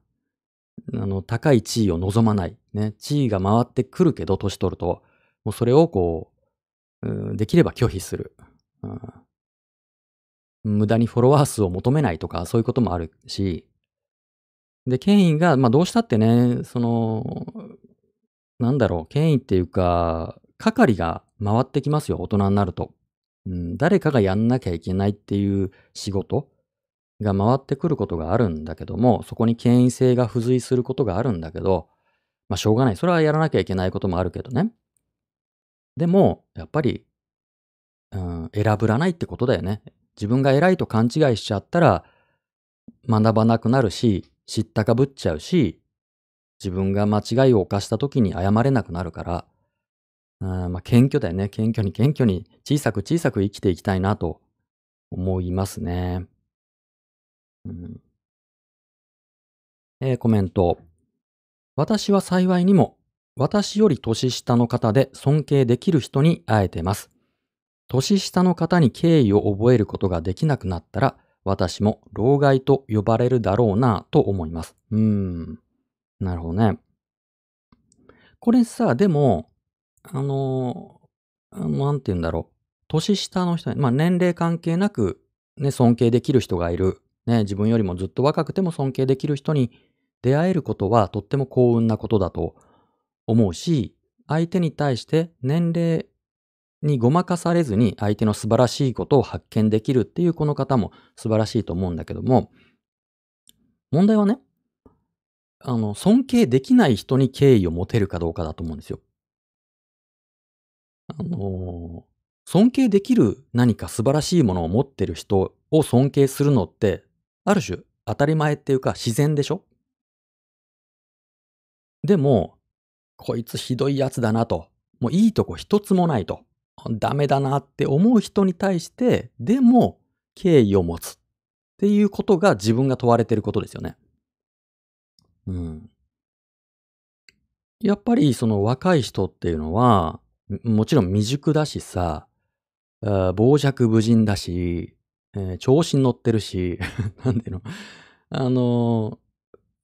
の、高い地位を望まない。ね。地位が回ってくるけど、年取ると、もうそれをこう、うん、できれば拒否する、うん。無駄にフォロワー数を求めないとか、そういうこともあるし、で、権威が、まあどうしたってね、その、なんだろう、権威っていうか、係が回ってきますよ、大人になると。うん、誰かがやんなきゃいけないっていう仕事が回ってくることがあるんだけども、そこに権威性が付随することがあるんだけど、まあしょうがない。それはやらなきゃいけないこともあるけどね。でも、やっぱり、うん、選ぶらないってことだよね。自分が偉いと勘違いしちゃったら、学ばなくなるし、知ったかぶっちゃうし、自分が間違いを犯した時に謝れなくなるから、あまあ、謙虚だよね。謙虚に謙虚に小さく小さく生きていきたいなと思いますね。うんえー、コメント。私は幸いにも私より年下の方で尊敬できる人に会えてます。年下の方に敬意を覚えることができなくなったら私も老害と呼ばれるだろうなと思います。うーん。なるほどね。これさ、でも、あの、なんて言うんだろう。年下の人にまあ年齢関係なく、ね、尊敬できる人がいる。ね、自分よりもずっと若くても尊敬できる人に出会えることはとっても幸運なことだと思うし、相手に対して年齢にごまかされずに相手の素晴らしいことを発見できるっていうこの方も素晴らしいと思うんだけども、問題はね、あの、尊敬できない人に敬意を持てるかどうかだと思うんですよ。あの、尊敬できる何か素晴らしいものを持ってる人を尊敬するのって、ある種当たり前っていうか自然でしょ？でも、こいつひどいやつだなと。もういいとこ一つもないと。ダメだなって思う人に対して、でも敬意を持つっていうことが自分が問われてることですよね。うん。やっぱりその若い人っていうのは、もちろん未熟だしさ、傍若無人だし、えー、調子に乗ってるし、[LAUGHS] なんていうの？あの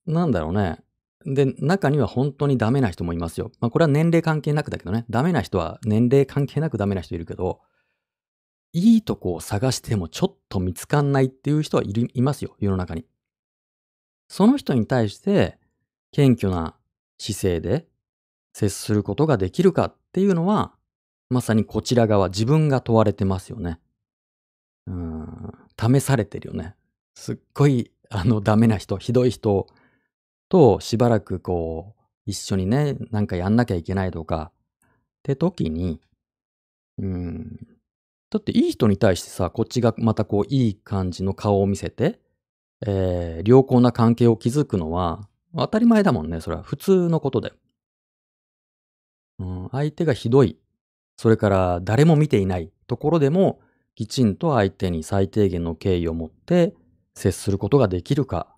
ー、なんだろうね。で、中には本当にダメな人もいますよ。まあこれは年齢関係なくだけどね。ダメな人は年齢関係なくダメな人いるけど、いいとこを探してもちょっと見つかんないっていう人はいるいますよ。世の中に。その人に対して謙虚な姿勢で接することができるかっていうのは、まさにこちら側、自分が問われてますよね。試されてるよね。すっごい、あの、ダメな人、ひどい人としばらくこう、一緒にね、なんかやんなきゃいけないとか、って時に、うん、だっていい人に対してさ、こっちがまたこう、いい感じの顔を見せて、えー、良好な関係を築くのは、当たり前だもんね。それは普通のことだよ。うん、相手がひどい。それから誰も見ていないところでも、きちんと相手に最低限の敬意を持って接することができるか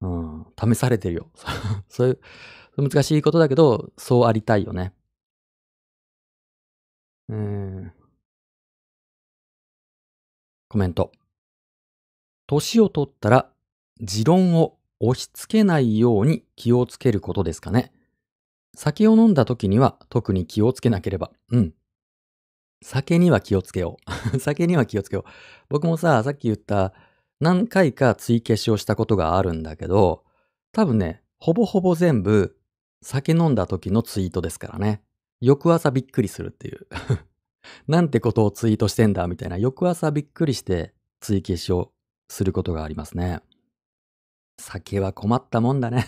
うん、試されてるよ。[LAUGHS] そういう、難しいことだけど、そうありたいよね。うん。コメント。年を取ったら、持論を押し付けないように気をつけることですかね。酒を飲んだ時には特に気をつけなければ。うん。酒には気をつけよう。[LAUGHS] 酒には気をつけよう。僕もさ、さっき言った何回か追消しをしたことがあるんだけど、多分ね、ほぼほぼ全部酒飲んだ時のツイートですからね。翌朝びっくりするっていう [LAUGHS] なんてことをツイートしてんだみたいな翌朝びっくりして追消しをすることがありますね。酒は困ったもんだね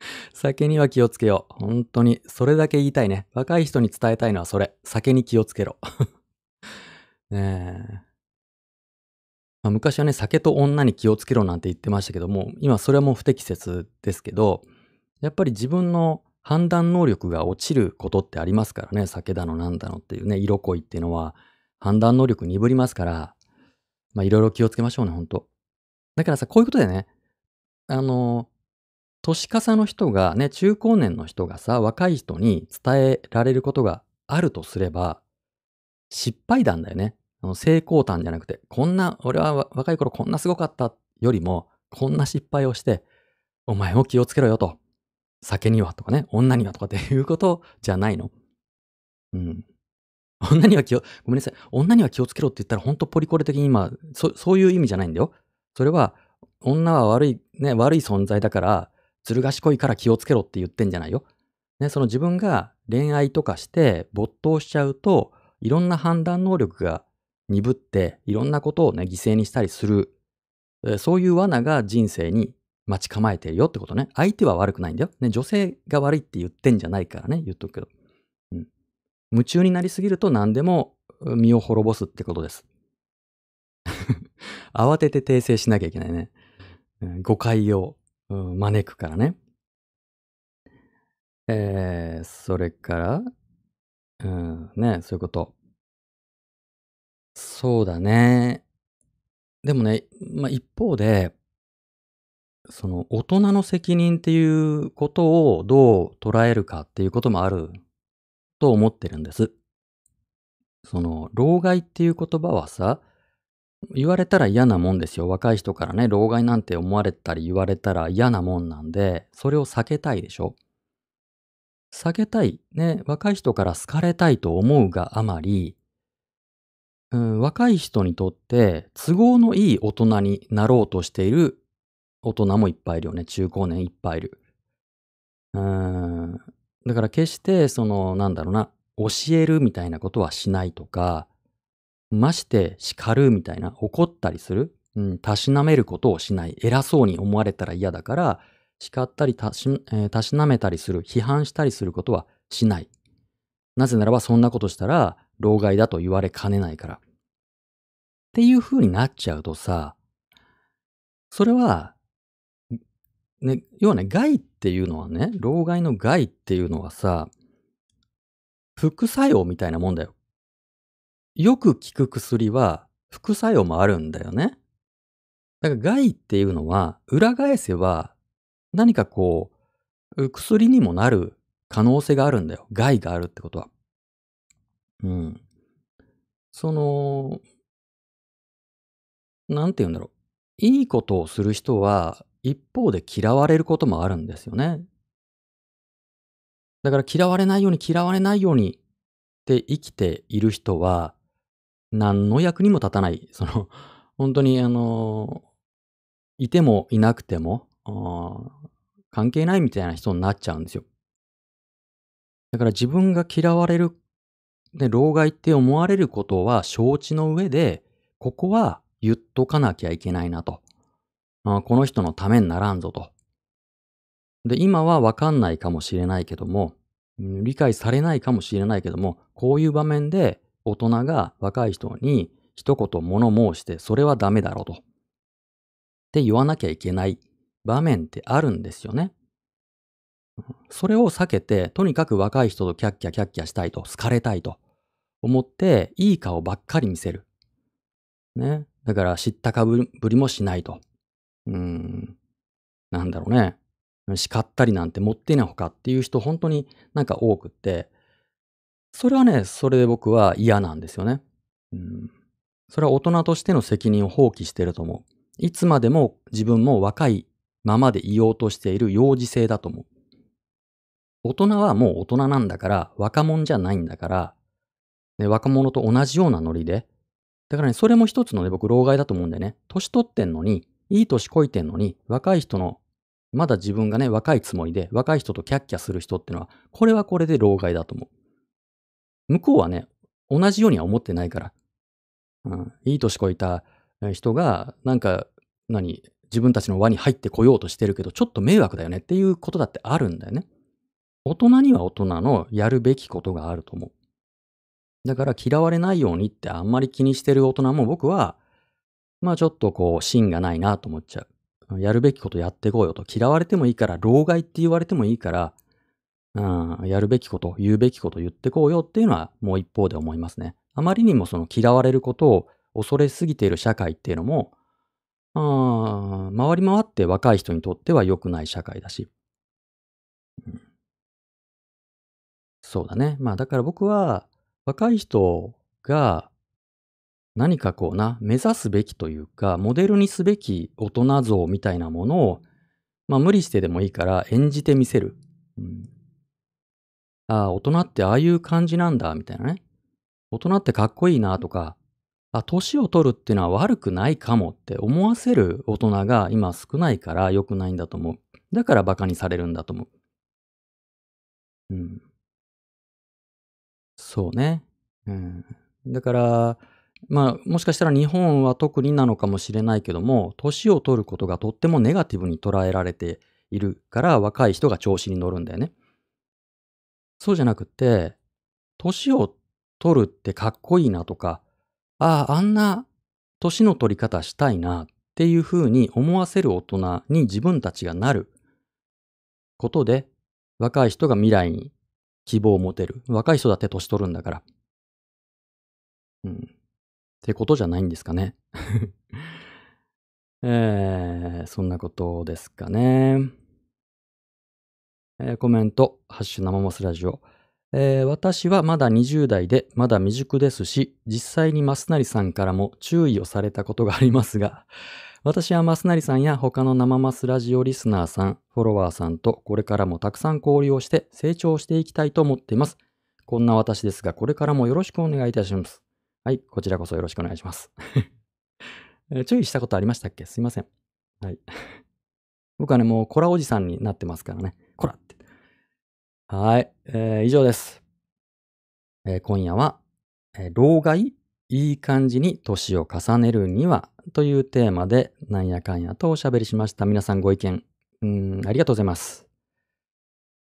[LAUGHS] 酒には気をつけよう。本当に、それだけ言いたいね。若い人に伝えたいのはそれ。酒に気をつけろ。[LAUGHS] ねえ。まあ、昔はね、酒と女に気をつけろなんて言ってましたけども、今それはもう不適切ですけど、やっぱり自分の判断能力が落ちることってありますからね、酒だのなんだのっていうね、色恋っていうのは判断能力鈍りますから、まあいろいろ気をつけましょうね、ほんと。だからさ、こういうことでね、あの、年さの人がね、中高年の人がさ、若い人に伝えられることがあるとすれば、失敗談だよね。あの成功談じゃなくて、こんな、俺は若い頃こんなすごかったよりも、こんな失敗をして、お前も気をつけろよと。酒にはとかね、女にはとかっていうことじゃないの。うん。女には気を、ごめんなさい。女には気をつけろって言ったら、ほんとポリコレ的に今、そ、そういう意味じゃないんだよ。それは、女は悪い、ね、悪い存在だから、ずる賢いから気をつけろって言ってんじゃないよ。ね、その自分が恋愛とかして没頭しちゃうと、いろんな判断能力が鈍って、いろんなことをね、犠牲にしたりする。そういう罠が人生に待ち構えてるよってことね。相手は悪くないんだよ。ね、女性が悪いって言ってんじゃないからね、言っとくけど。うん。夢中になりすぎると何でも身を滅ぼすってことです。[LAUGHS] 慌てて訂正しなきゃいけないね。誤解を招くからね。えー、それから、うん、ね、そういうこと。そうだね。でもね、まあ、一方で、その大人の責任っていうことをどう捉えるかっていうこともあると思ってるんです。その、老害っていう言葉はさ、言われたら嫌なもんですよ。若い人からね、老害なんて思われたり言われたら嫌なもんなんで、それを避けたいでしょ。避けたい、ね、若い人から好かれたいと思うがあまり、うん、若い人にとって都合のいい大人になろうとしている大人もいっぱいいるよね。中高年いっぱいいる。うん。だから決してその、なんだろうな、教えるみたいなことはしないとか、まして叱るみたいな、怒ったりする、うん、たしなめることをしない。偉そうに思われたら嫌だから、叱ったりたし,、えー、たしなめたりする、批判したりすることはしない。なぜならばそんなことしたら、老害だと言われかねないから。っていう風になっちゃうとさ、それは、ね、要はね、害っていうのはね、老害の害っていうのはさ、副作用みたいなもんだよ。よく効く薬は副作用もあるんだよね。だから害っていうのは裏返せば何かこう、薬にもなる可能性があるんだよ。害があるってことは。うん。その、なんて言うんだろう。いいことをする人は、一方で嫌われることもあるんですよね。だから嫌われないように嫌われないようにって生きている人は、何の役にも立たない。[LAUGHS] その、本当にあの、いてもいなくても、関係ないみたいな人になっちゃうんですよ。だから自分が嫌われる、で、老害って思われることは承知の上で、ここは言っとかなきゃいけないなと。あこの人のためにならんぞと。で、今はわかんないかもしれないけども、理解されないかもしれないけども、こういう場面で大人が若い人に一言物申して、それはダメだろうと。って言わなきゃいけない場面ってあるんですよね。それを避けて、とにかく若い人とキャッキャキャッキャしたいと、好かれたいと思って、いい顔ばっかり見せる。ね。だから知ったかぶりもしないと。うーん。なんだろうね。叱ったりなんて持っていないほかっていう人本当になんか多くって、それはね、それで僕は嫌なんですよね。うん。それは大人としての責任を放棄してると思う。いつまでも自分も若いままでいようとしている幼児性だと思う。大人はもう大人なんだから、若者じゃないんだから、ね、若者と同じようなノリで、だからね、それも一つのね、僕、老害だと思うんだよね。年取ってんのに、いい年こいてんのに、若い人の、まだ自分がね、若いつもりで、若い人とキャッキャする人ってのは、これはこれで老害だと思う。向こうはね、同じようには思ってないから。うん、いい年こいた人が、なんか、何、自分たちの輪に入ってこようとしてるけど、ちょっと迷惑だよねっていうことだってあるんだよね。大人には大人のやるべきことがあると思う。だから嫌われないようにってあんまり気にしてる大人も僕は、まあちょっとこう芯がないなと思っちゃう。やるべきことやっていこうよと。嫌われてもいいから、老害って言われてもいいから、やるべきこと、言うべきこと言ってこうよっていうのはもう一方で思いますね。あまりにもその嫌われることを恐れすぎている社会っていうのも、あ回り回って若い人にとっては良くない社会だし。そうだね。まあだから僕は若い人が何かこうな、目指すべきというか、モデルにすべき大人像みたいなものを、まあ無理してでもいいから演じてみせる。うん、ああ、大人ってああいう感じなんだ、みたいなね。大人ってかっこいいなとか、あ、年を取るっていうのは悪くないかもって思わせる大人が今少ないから良くないんだと思う。だから馬鹿にされるんだと思う。うん。そうね。うん。だから、まあ、もしかしたら日本は特になのかもしれないけども、年を取ることがとってもネガティブに捉えられているから若い人が調子に乗るんだよね。そうじゃなくて、年を取るってかっこいいなとか、ああ、あんな年の取り方したいなっていうふうに思わせる大人に自分たちがなることで、若い人が未来に希望を持てる。若い人だって年取るんだから。うん。ってことじゃないんですかね。[LAUGHS] えー、そんなことですかね。えー、コメント、ハッシュ生モスラジオ。えー、私はまだ20代でまだ未熟ですし、実際にマスナリさんからも注意をされたことがありますが、私はマスナリさんや他の生マスラジオリスナーさん、フォロワーさんとこれからもたくさん交流をして成長していきたいと思っています。こんな私ですが、これからもよろしくお願いいたします。はい、こちらこそよろしくお願いします。[LAUGHS] 注意したことありましたっけ？すいません。はい。[LAUGHS] 僕はね、もうコラおじさんになってますからね。はい、えー、以上です。えー、今夜は、えー、老害？いい感じに年を重ねるには？というテーマでなんやかんやとおしゃべりしました。皆さんご意見、うん、ありがとうございます。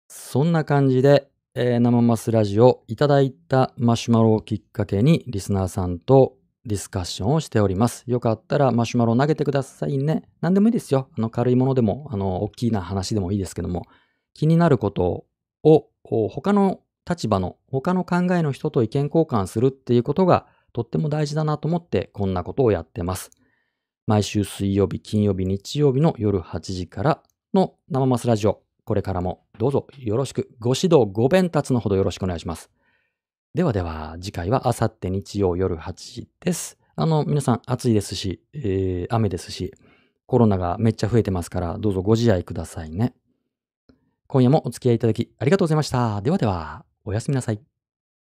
そんな感じで、えー、生マスラジオいただいたマシュマロをきっかけにリスナーさんとディスカッションをしております。よかったらマシュマロ投げてくださいね。何でもいいですよ。あの軽いものでも、あの、大きな話でもいいですけども、気になることを他の立場の、他の考えの人と意見交換するっていうことがとっても大事だなと思ってこんなことをやってます。毎週水曜日、金曜日、日曜日の夜8時からの生マスラジオ。これからもどうぞよろしく、ご指導、ご鞭達のほどよろしくお願いします。ではでは、次回はあさって日曜夜8時です。あの、皆さん暑いですし、えー、雨ですし、コロナがめっちゃ増えてますから、どうぞご自愛くださいね。今夜もお付き合いいただきありがとうございました。ではでは、おやすみなさい。